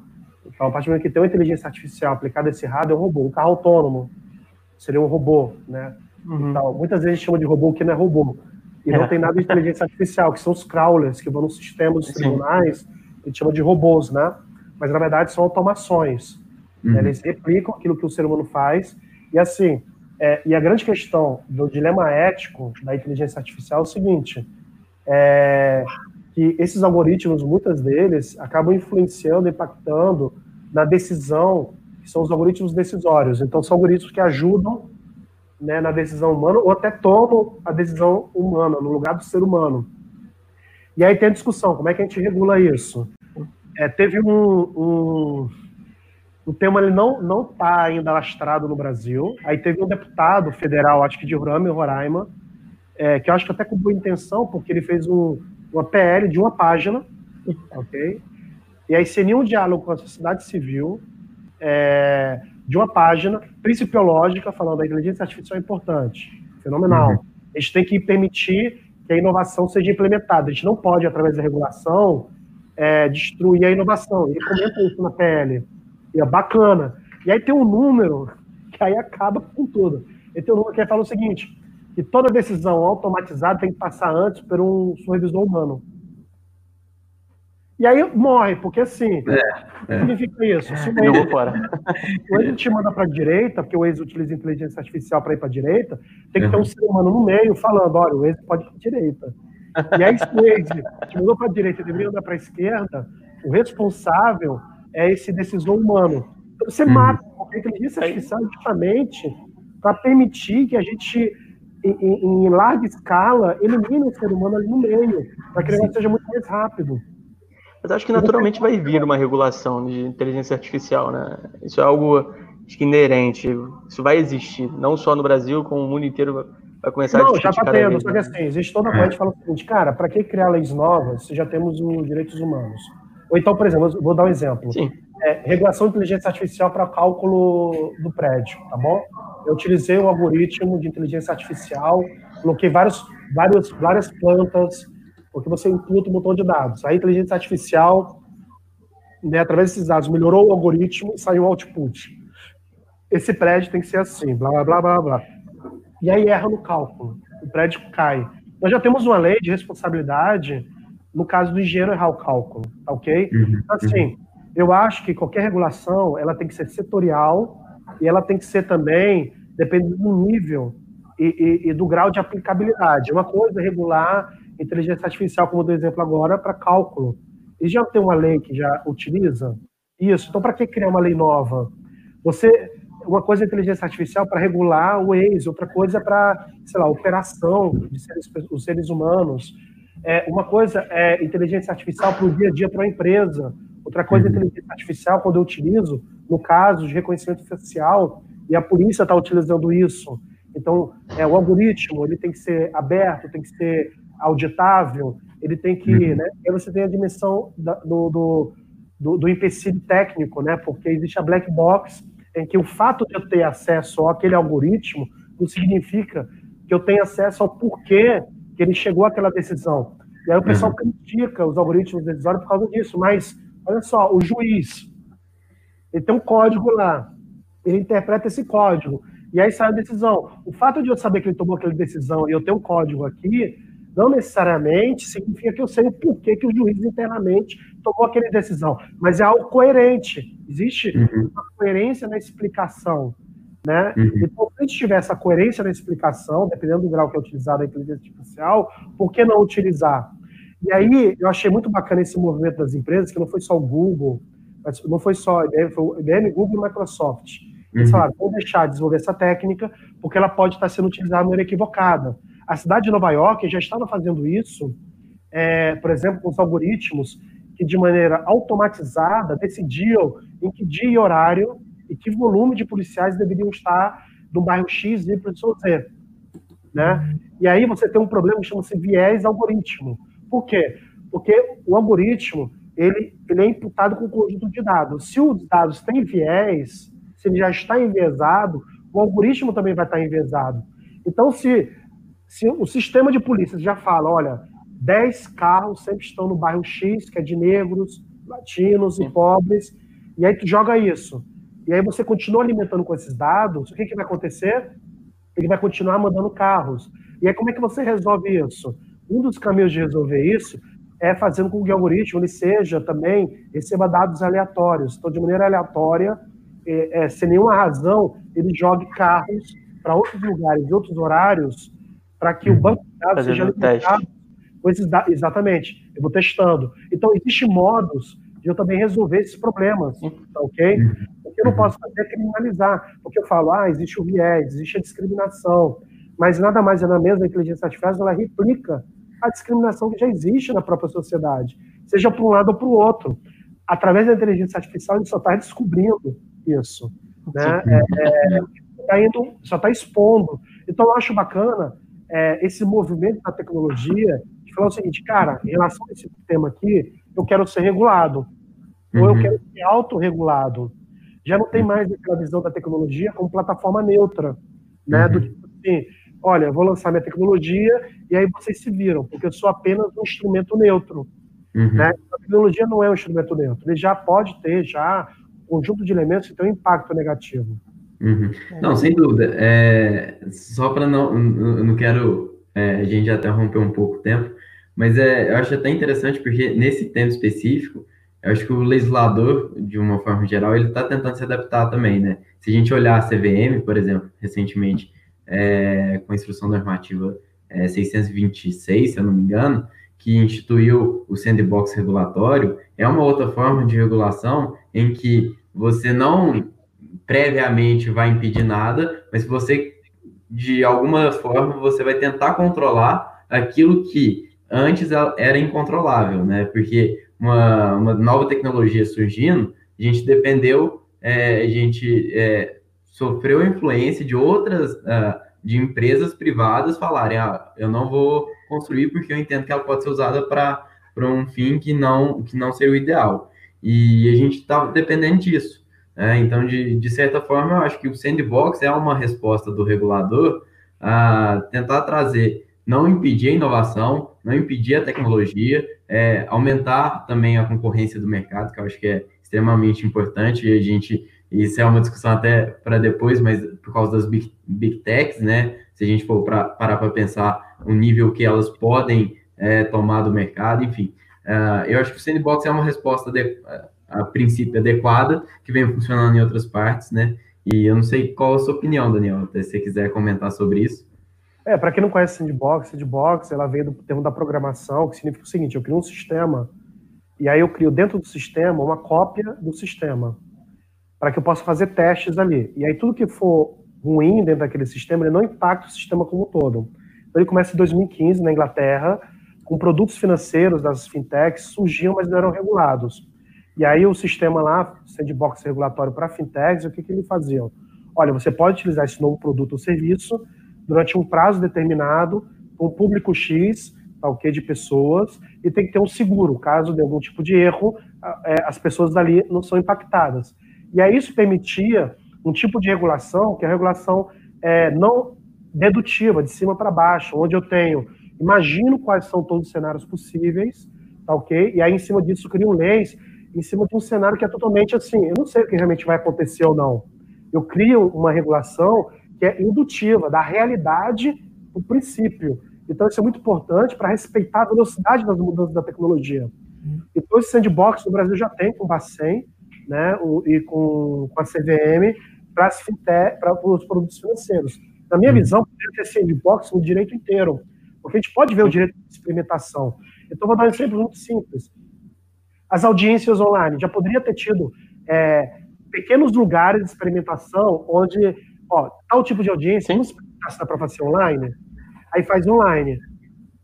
então, a partir do momento que tem uma inteligência artificial aplicada a esse hardware, é um robô. Um carro autônomo seria um robô, né? Uhum. Então, muitas vezes chama de robô que não é robô. E é. não tem nada de inteligência artificial, que são os crawlers, que vão nos sistemas dos tribunais, a gente chama de robôs, né? Mas, na verdade, são automações. Uhum. Eles replicam aquilo que o ser humano faz. E, assim, é, e a grande questão do dilema ético da inteligência artificial é o seguinte, é que esses algoritmos, muitas deles, acabam influenciando, impactando na decisão, que são os algoritmos decisórios. Então, são algoritmos que ajudam né, na decisão humana ou até tomam a decisão humana, no lugar do ser humano. E aí tem a discussão, como é que a gente regula isso? É, teve um, um, o tema ele não não está ainda lastrado no Brasil. Aí teve um deputado federal, acho que de Roraima, Roraima, é, que eu acho que até com boa intenção, porque ele fez um, uma PL de uma página, ok? E aí seria um diálogo com a sociedade civil é, de uma página principiológica falando da inteligência artificial é importante, fenomenal. Uhum. A gente tem que permitir que a inovação seja implementada. A gente não pode, através da regulação, é, destruir a inovação. Ele comenta isso na PL. E é bacana. E aí tem um número que aí acaba com tudo. Ele tem um número que fala o seguinte, que toda decisão automatizada tem que passar antes por um supervisor humano. E aí morre, porque assim, é, é. significa isso? Se o Waze, fora. o Waze te manda para a direita, porque o Waze utiliza inteligência artificial para ir para a direita, tem que uhum. ter um ser humano no meio falando, olha, o Waze pode ir para a direita. E aí, se o Waze te mandou para a direita e deveria andar para a esquerda, o responsável é esse decisor humano. Então, você uhum. mata, porque a inteligência artificial é justamente para permitir que a gente, em, em, em larga escala, elimine o ser humano ali no meio, para que ele seja muito mais rápido. Mas acho que naturalmente vai vir uma regulação de inteligência artificial, né? Isso é algo que inerente. Isso vai existir, não só no Brasil, como o mundo inteiro vai começar não, a já está tendo, só que assim, existe toda a coisa que fala o seguinte, cara, para que criar leis novas se já temos os direitos humanos? Ou então, por exemplo, vou dar um exemplo. Sim. É, regulação de inteligência artificial para cálculo do prédio, tá bom? Eu utilizei um algoritmo de inteligência artificial, coloquei vários, vários, várias plantas, porque você imputa um montão de dados. A inteligência artificial, né, através desses dados, melhorou o algoritmo e saiu o output. Esse prédio tem que ser assim, blá, blá, blá, blá, blá. E aí erra no cálculo, o prédio cai. Nós já temos uma lei de responsabilidade no caso do engenheiro errar o cálculo, tá ok? Uhum, então, assim, uhum. eu acho que qualquer regulação, ela tem que ser setorial e ela tem que ser também, dependendo do nível e, e, e do grau de aplicabilidade. Uma coisa é regular inteligência artificial, como do exemplo agora, para cálculo. E já tem uma lei que já utiliza isso. Então, para que criar uma lei nova? Você, uma coisa é inteligência artificial para regular o ex, outra coisa é para, sei lá, operação de seres, os seres humanos. É, uma coisa é inteligência artificial para o dia a dia para a empresa. Outra coisa é uhum. inteligência artificial quando eu utilizo, no caso de reconhecimento facial, e a polícia está utilizando isso. Então, é, o algoritmo ele tem que ser aberto, tem que ser auditável, ele tem que, uhum. né? Aí você tem a dimensão da, do, do, do, do empecilho técnico, né? Porque existe a black box em que o fato de eu ter acesso àquele algoritmo não significa que eu tenho acesso ao porquê que ele chegou àquela decisão. E aí o pessoal uhum. critica os algoritmos decisórios por causa disso, mas olha só, o juiz, ele tem um código lá, ele interpreta esse código, e aí sai a decisão. O fato de eu saber que ele tomou aquela decisão e eu ter um código aqui, não necessariamente significa que eu sei o porquê que o juiz internamente tomou aquela decisão, mas é algo coerente. Existe uhum. uma coerência na explicação. Né? Uhum. Então, se a gente tiver essa coerência na explicação, dependendo do grau que é utilizado a inteligência artificial, por que não utilizar? E aí, eu achei muito bacana esse movimento das empresas, que não foi só o Google, mas não foi só IBM, foi o IBM, Google e Microsoft. Eles uhum. falaram, vamos deixar de desenvolver essa técnica, porque ela pode estar sendo utilizada de maneira equivocada. A cidade de Nova York já estava fazendo isso, é, por exemplo, com os algoritmos que, de maneira automatizada, decidiam em que dia e horário e que volume de policiais deveriam estar no bairro X, Y, Z. Né? E aí você tem um problema que chama-se viés algoritmo. Por quê? Porque o algoritmo ele, ele é imputado com um conjunto de dados. Se os dados têm viés, se ele já está enviesado, o algoritmo também vai estar enviesado. Então, se, se o sistema de polícia já fala, olha, 10 carros sempre estão no bairro X, que é de negros, latinos e pobres, e aí tu joga isso e aí você continua alimentando com esses dados, o que, que vai acontecer? Ele vai continuar mandando carros. E aí como é que você resolve isso? Um dos caminhos de resolver isso é fazendo com que o algoritmo ele seja também, receba dados aleatórios. Então, de maneira aleatória, é, é, sem nenhuma razão, ele jogue carros para outros lugares, outros horários, para que o banco de dados Fazendo seja alimentado com esses dados. Exatamente, eu vou testando. Então, existem modos de eu também resolver esses problemas, tá ok? O que eu não posso fazer é criminalizar, porque eu falo, ah, existe o viés, existe a discriminação, mas nada mais é na mesma inteligência artificial, ela replica a discriminação que já existe na própria sociedade, seja para um lado ou para o outro. Através da inteligência artificial, a gente só está descobrindo isso, né? É, é, tá indo, só está expondo. Então, eu acho bacana é, esse movimento da tecnologia de falar o seguinte, cara, em relação a esse tema aqui, eu quero ser regulado, uhum. ou eu uhum. quero ser autorregulado. Já não tem mais aquela visão da tecnologia como plataforma neutra, né? Uhum. Do tipo assim, olha, eu vou lançar minha tecnologia e aí vocês se viram, porque eu sou apenas um instrumento neutro. Uhum. Né? A tecnologia não é um instrumento neutro, ele já pode ter já um conjunto de elementos que tem um impacto negativo. Uhum. Não, sem dúvida. É, só para não, eu não quero, é, a gente já até romper um pouco o tempo, mas é, eu acho até interessante porque nesse tema específico, eu acho que o legislador, de uma forma geral, ele está tentando se adaptar também, né? Se a gente olhar a CVM, por exemplo, recentemente, é, com a instrução normativa é, 626, se eu não me engano, que instituiu o sandbox regulatório, é uma outra forma de regulação em que você não previamente vai impedir nada, mas você, de alguma forma, você vai tentar controlar aquilo que antes era incontrolável, né? Porque uma, uma nova tecnologia surgindo, a gente dependeu, é, a gente é, sofreu influência de outras, uh, de empresas privadas falarem, ah, eu não vou construir porque eu entendo que ela pode ser usada para um fim que não, que não seria o ideal. E a gente está dependendo disso. Né? Então, de, de certa forma, eu acho que o sandbox é uma resposta do regulador a tentar trazer, não impedir a inovação, não impedir a tecnologia, é, aumentar também a concorrência do mercado, que eu acho que é extremamente importante, e a gente, isso é uma discussão até para depois, mas por causa das big, big techs, né, se a gente for pra, parar para pensar o nível que elas podem é, tomar do mercado, enfim, uh, eu acho que o sandbox é uma resposta de, a princípio adequada, que vem funcionando em outras partes, né, e eu não sei qual a sua opinião, Daniel, se você quiser comentar sobre isso. É, para quem não conhece Sandbox, Sandbox, ela vem do termo da programação, que significa o seguinte, eu crio um sistema, e aí eu crio dentro do sistema uma cópia do sistema, para que eu possa fazer testes ali. E aí tudo que for ruim dentro daquele sistema, ele não impacta o sistema como um todo. Então ele começa em 2015, na Inglaterra, com produtos financeiros das fintechs surgiam, mas não eram regulados. E aí o sistema lá, sandbox regulatório para fintechs, o que, que ele fazia? Olha, você pode utilizar esse novo produto ou serviço durante um prazo determinado, com um público X, tá, ok, de pessoas, e tem que ter um seguro, caso de algum tipo de erro, é, as pessoas dali não são impactadas. E aí isso permitia um tipo de regulação, que é a regulação é, não dedutiva, de cima para baixo, onde eu tenho, imagino quais são todos os cenários possíveis, tá ok? E aí em cima disso crio leis, em cima de um cenário que é totalmente assim, eu não sei o que realmente vai acontecer ou não. Eu crio uma regulação que é indutiva, da realidade do princípio. Então, isso é muito importante para respeitar a velocidade das mudanças da tecnologia. Então, esse sandbox no Brasil já tem com o Bacen né, o, e com, com a CVM para os produtos financeiros. Na minha visão, poderia ter sandbox no direito inteiro, porque a gente pode ver o direito de experimentação. Então, vou dar um exemplo muito simples. As audiências online já poderia ter tido é, pequenos lugares de experimentação onde ó, tal tipo de audiência, vamos explicar se dá para fazer online? Aí faz online.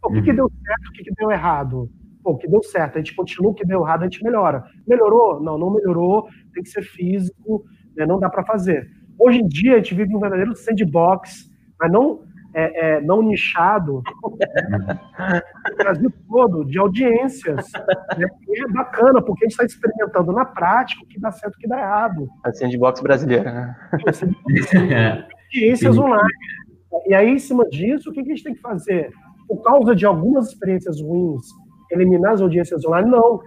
Pô, o que, que uhum. deu certo, o que, que deu errado? Pô, o que deu certo, a gente continua, que deu errado, a gente melhora. Melhorou? Não, não melhorou, tem que ser físico, né, não dá para fazer. Hoje em dia, a gente vive um verdadeiro sandbox, mas não é, é, não nichado, no Brasil todo, de audiências. Né? E é bacana, porque a gente está experimentando na prática o que dá certo e o que dá errado. A sandbox brasileira, né? Audiências online. E aí, em cima disso, o que a gente tem que fazer? Por causa de algumas experiências ruins, eliminar as audiências online? Não.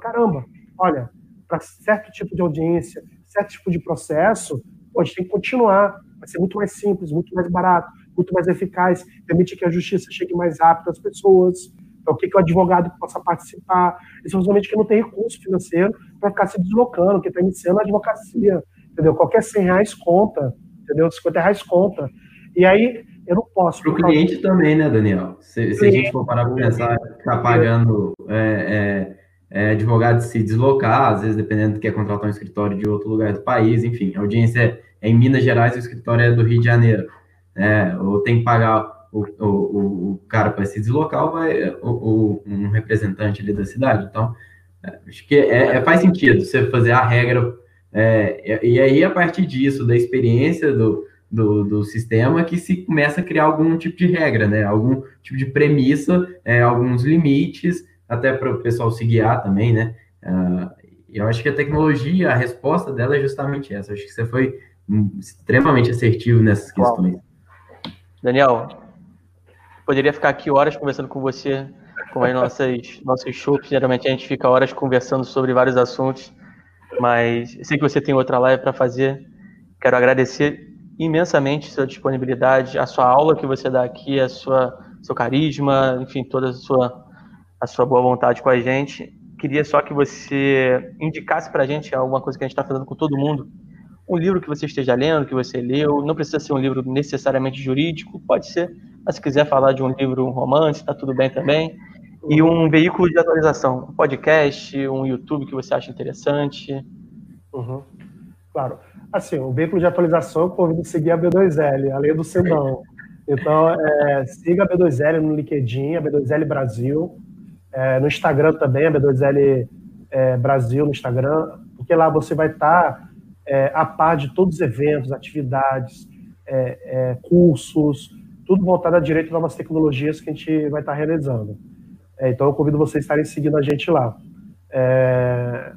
Caramba, olha, para certo tipo de audiência, certo tipo de processo, a gente tem que continuar vai ser muito mais simples, muito mais barato, muito mais eficaz, permite que a justiça chegue mais rápido às pessoas. Então, o que, que o advogado possa participar, especialmente que não tem recurso financeiro para ficar se deslocando, que está iniciando a advocacia, entendeu? Qualquer 100 reais conta, entendeu? 50 reais conta. E aí, eu não posso. Para o cliente também, né, Daniel? Se, se a gente for parar para pensar, ficar pagando é, é, é, advogado se deslocar, às vezes, dependendo do que é contratar um escritório de outro lugar do país, enfim, a audiência é é em Minas Gerais o escritório é do Rio de Janeiro, né? Ou tem que pagar o, o, o cara para se deslocar ou vai o, um representante ali da cidade. Então, é, acho que é, é, faz sentido você fazer a regra. É, e aí, a partir disso, da experiência do, do, do, sistema, que se começa a criar algum tipo de regra, né? Algum tipo de premissa, é, alguns limites, até para o pessoal se guiar também, né? Uh, eu acho que a tecnologia, a resposta dela é justamente essa. Acho que você foi extremamente assertivo nessas questões. Daniel, poderia ficar aqui horas conversando com você, com as nossas nossos shows. Geralmente a gente fica horas conversando sobre vários assuntos, mas sei que você tem outra live para fazer. Quero agradecer imensamente sua disponibilidade, a sua aula que você dá aqui, a sua seu carisma, enfim, toda a sua a sua boa vontade com a gente. Queria só que você indicasse para a gente alguma coisa que a gente está fazendo com todo mundo um livro que você esteja lendo, que você leu, não precisa ser um livro necessariamente jurídico, pode ser, mas se quiser falar de um livro, um romance, está tudo bem também. E um veículo de atualização, um podcast, um YouTube que você acha interessante. Uhum. Claro. Assim, o veículo de atualização, convido seguir a B2L, a lei do Sendão. Então, é, siga a B2L no LinkedIn, a B2L Brasil, é, no Instagram também, a B2L é, Brasil no Instagram, porque lá você vai estar tá é, a par de todos os eventos, atividades, é, é, cursos, tudo voltado a direito novas tecnologias que a gente vai estar realizando. É, então, eu convido vocês a estarem seguindo a gente lá. É,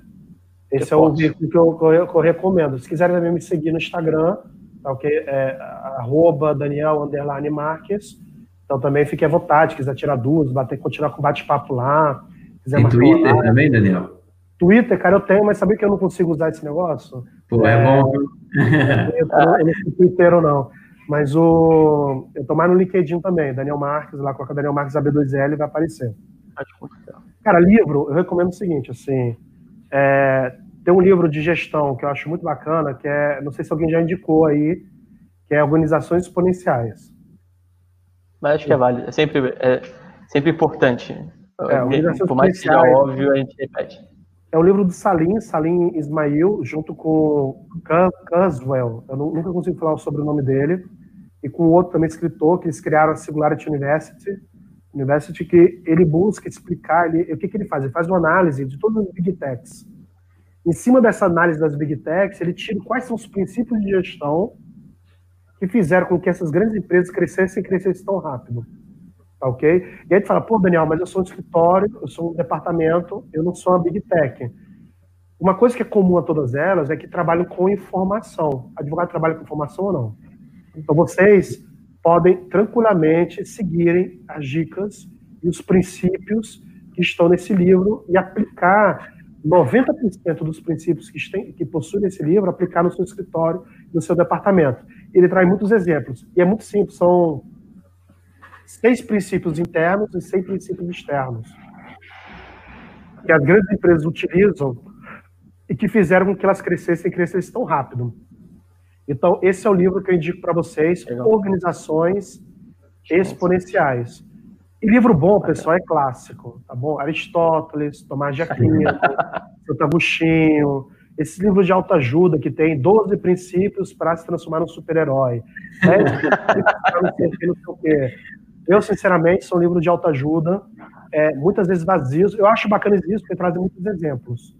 esse é o veículo que eu, que, eu, que eu, recomendo. Se quiserem também me seguir no Instagram, tá ok? É, arroba Daniel Underline Marques. Então também fique à vontade, quiser tirar dúvidas, bater, continuar com bate-papo lá. Quiser Tem Twitter também, Daniel? Twitter, cara, eu tenho, mas sabia que eu não consigo usar esse negócio? Pô, é, é bom. eu, não sou Twitter não. Mas o. Eu tô mais no LinkedIn também, Daniel Marques, lá coloca Daniel Marques AB2L vai aparecer. Cara, livro, eu recomendo o seguinte, assim. É, tem um livro de gestão que eu acho muito bacana, que é, não sei se alguém já indicou aí, que é Organizações Exponenciais. Mas acho que é válido, é sempre, é sempre importante. É, Por mais que seja óbvio, a gente repete. É o livro do Salim, Salim Ismail, junto com Caswell, eu nunca consigo falar sobre o nome dele, e com outro também escritor, que eles criaram a Singularity University, University que ele busca explicar ele, o que, que ele faz. Ele faz uma análise de todas as Big Techs. Em cima dessa análise das Big Techs, ele tira quais são os princípios de gestão que fizeram com que essas grandes empresas crescessem e crescessem tão rápido. Tá ok? E aí tu fala, pô, Daniel, mas eu sou um escritório, eu sou um departamento, eu não sou uma Big Tech. Uma coisa que é comum a todas elas é que trabalham com informação. Advogado trabalha com informação ou não? Então vocês podem tranquilamente seguirem as dicas e os princípios que estão nesse livro e aplicar 90% dos princípios que, tem, que possuem nesse livro, aplicar no seu escritório, no seu departamento. Ele traz muitos exemplos. E é muito simples, são seis princípios internos e seis princípios externos. Que as grandes empresas utilizam e que fizeram com que elas crescessem e crescessem tão rápido. Então, esse é o livro que eu indico para vocês, Legal. Organizações Exponenciais. E livro bom, pessoal, é clássico, tá bom? Aristóteles, Tomás de Aquino, Santo Agostinho, esses livros de autoajuda que tem 12 princípios para se transformar num super-herói. Né? eu, sinceramente, são livros de autoajuda, é, muitas vezes vazios. Eu acho bacana isso porque trazem muitos exemplos.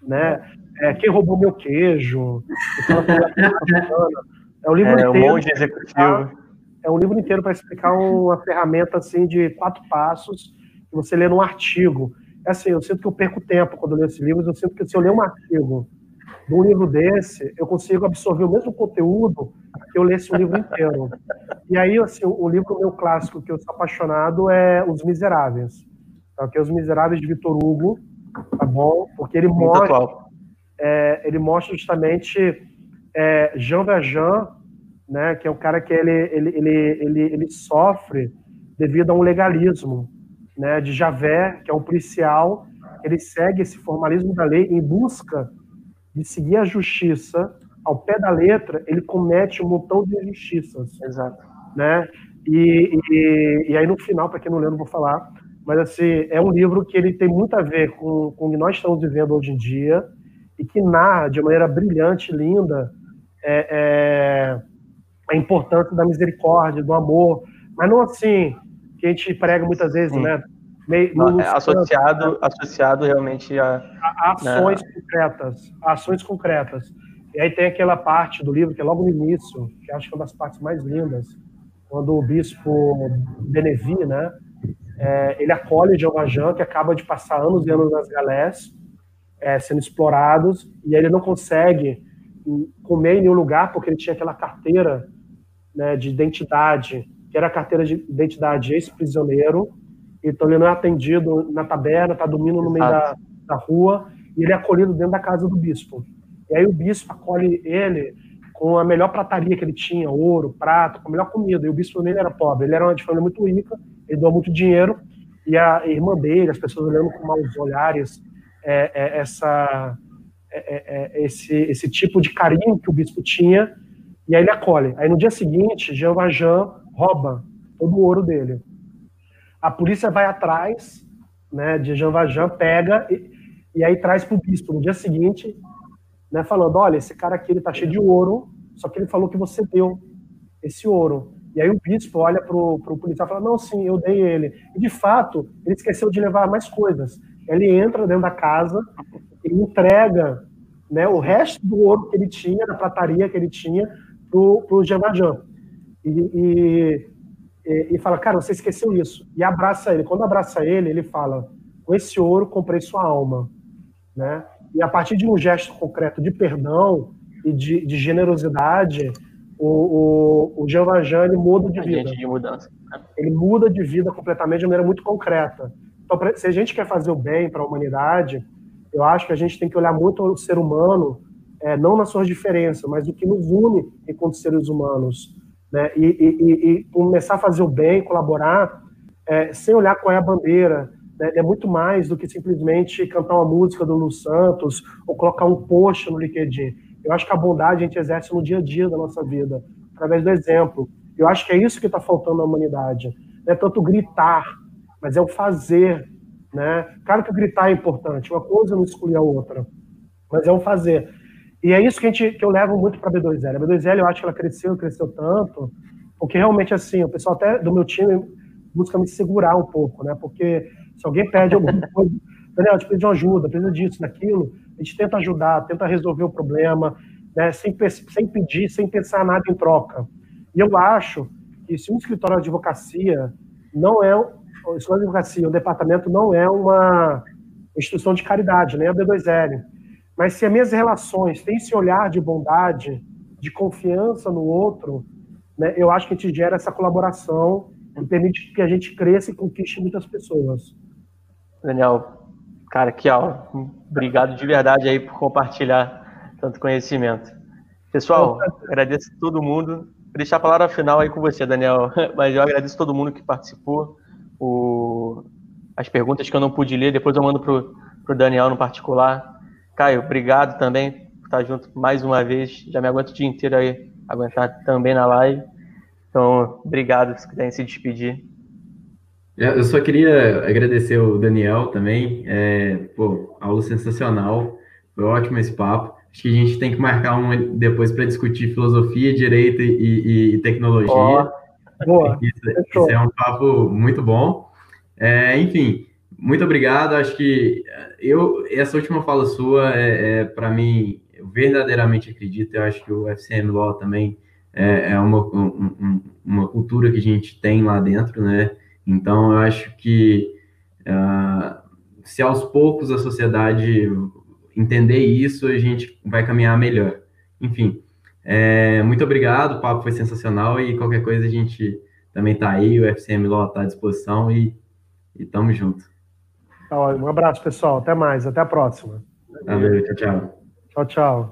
Né? é, Quem Roubou Meu Queijo. É um livro é, inteiro. Um monte executivo. É um livro inteiro para explicar uma ferramenta assim de quatro passos que você lê num artigo. É assim, eu sinto que eu perco tempo quando eu leio esses livros, eu sinto que se eu ler um artigo de um livro desse, eu consigo absorver o mesmo conteúdo que eu lesse um livro inteiro. E aí, assim, o livro meu clássico que eu sou apaixonado é Os Miseráveis. Tá? Que é Os Miseráveis de Vitor Hugo, tá bom? Porque ele Muito mostra... É, ele mostra justamente é, Jean Valjean, né, que é o cara que ele, ele, ele, ele, ele sofre devido a um legalismo né, de Javert, que é um policial, ele segue esse formalismo da lei em busca de seguir a justiça ao pé da letra, ele comete um montão de injustiças. Exato. Né? E, e, e aí no final, para quem não leu, não vou falar, mas assim, é um livro que ele tem muito a ver com, com o que nós estamos vivendo hoje em dia, e que narra de maneira brilhante, linda, é, é, a importância da misericórdia, do amor, mas não assim que a gente prega muitas vezes, Sim. né? Meio, não, é associado, né? associado realmente a, a ações né? concretas, a ações concretas. E aí tem aquela parte do livro que é logo no início, que acho que é uma das partes mais lindas, quando o bispo Benevi, né, é, ele acolhe Jean Valjean, que acaba de passar anos e anos nas galés, é, sendo explorados, e ele não consegue comer em nenhum lugar porque ele tinha aquela carteira né, de identidade, que era a carteira de identidade ex-prisioneiro, então ele não é atendido na taberna, está dormindo no meio da, da rua, e ele é acolhido dentro da casa do bispo. E aí o bispo acolhe ele com a melhor prataria que ele tinha, ouro, prato, com a melhor comida. E o bispo nele era pobre, ele era uma de família muito rica, ele doou muito dinheiro, e a irmã dele, as pessoas olhando com maus olhares, é, é, essa, é, é, é, esse, esse tipo de carinho que o bispo tinha, e aí ele acolhe. Aí no dia seguinte, Jean Valjean rouba todo o ouro dele. A polícia vai atrás né, de Jean Valjean, pega e, e aí traz para o bispo no dia seguinte, né, falando, olha, esse cara aqui ele tá cheio de ouro, só que ele falou que você deu esse ouro. E aí o bispo olha para o policial e fala, não, sim, eu dei ele. E de fato, ele esqueceu de levar mais coisas. Ele entra dentro da casa, ele entrega né, o resto do ouro que ele tinha, da prataria que ele tinha, para o Jean. E, e, e, fala, cara, você esqueceu isso. E abraça ele. Quando abraça ele, ele fala, com esse ouro comprei sua alma. Né? E a partir de um gesto concreto de perdão e de, de generosidade, o, o, o Jean Valjean muda de vida. De mudança. Ele muda de vida completamente de maneira muito concreta. Então, se a gente quer fazer o bem para a humanidade, eu acho que a gente tem que olhar muito o ser humano, é, não nas suas diferenças, mas o que nos une enquanto seres humanos. Né? E, e, e começar a fazer o bem, colaborar, é, sem olhar qual é a bandeira. Né? É muito mais do que simplesmente cantar uma música do Lu Santos ou colocar um post no LinkedIn. Eu acho que a bondade a gente exerce no dia a dia da nossa vida, através do exemplo. Eu acho que é isso que está faltando na humanidade. Não é tanto gritar, mas é o fazer, né? Claro que gritar é importante, uma coisa não exclui a outra, mas é um fazer. E é isso que, a gente, que eu levo muito para a B2L. A B2L eu acho que ela cresceu, cresceu tanto, porque realmente assim, o pessoal até do meu time busca me segurar um pouco, né? Porque se alguém pede alguma coisa, Daniel, te pedi ajuda, precisa disso, daquilo, a gente tenta ajudar, tenta resolver o problema, né? Sem, sem pedir, sem pensar nada em troca. E eu acho que se um escritório de advocacia não é a escola de advocacia, o departamento não é uma instituição de caridade, nem a B2L. Mas se as minhas relações têm esse olhar de bondade, de confiança no outro, né, eu acho que a gente gera essa colaboração e permite que a gente cresça e conquiste muitas pessoas. Daniel, cara, que aula. Obrigado de verdade aí por compartilhar tanto conhecimento. Pessoal, agradeço a todo mundo. Vou deixar a palavra final aí com você, Daniel, mas eu agradeço a todo mundo que participou o, as perguntas que eu não pude ler, depois eu mando pro, pro Daniel no particular. Caio, obrigado também por estar junto mais uma vez. Já me aguento o dia inteiro aí, aguentar também na live. Então, obrigado se quiserem se despedir. Eu só queria agradecer o Daniel também. É, pô, aula sensacional. Foi ótimo esse papo. Acho que a gente tem que marcar um depois para discutir filosofia, direito e, e, e tecnologia. Oh Boa. Isso, isso, é um papo muito bom. É, enfim, muito obrigado. Acho que eu essa última fala sua é, é para mim eu verdadeiramente acredito. Eu acho que o FCM Law também é, é uma, um, uma cultura que a gente tem lá dentro, né? Então eu acho que uh, se aos poucos a sociedade entender isso, a gente vai caminhar melhor. Enfim, é, muito obrigado, o papo foi sensacional e qualquer coisa a gente também está aí, o FCM Law está à disposição e, e tamo junto. Tá um abraço, pessoal. Até mais. Até a próxima. Valeu, tchau, tchau. Tchau, tchau.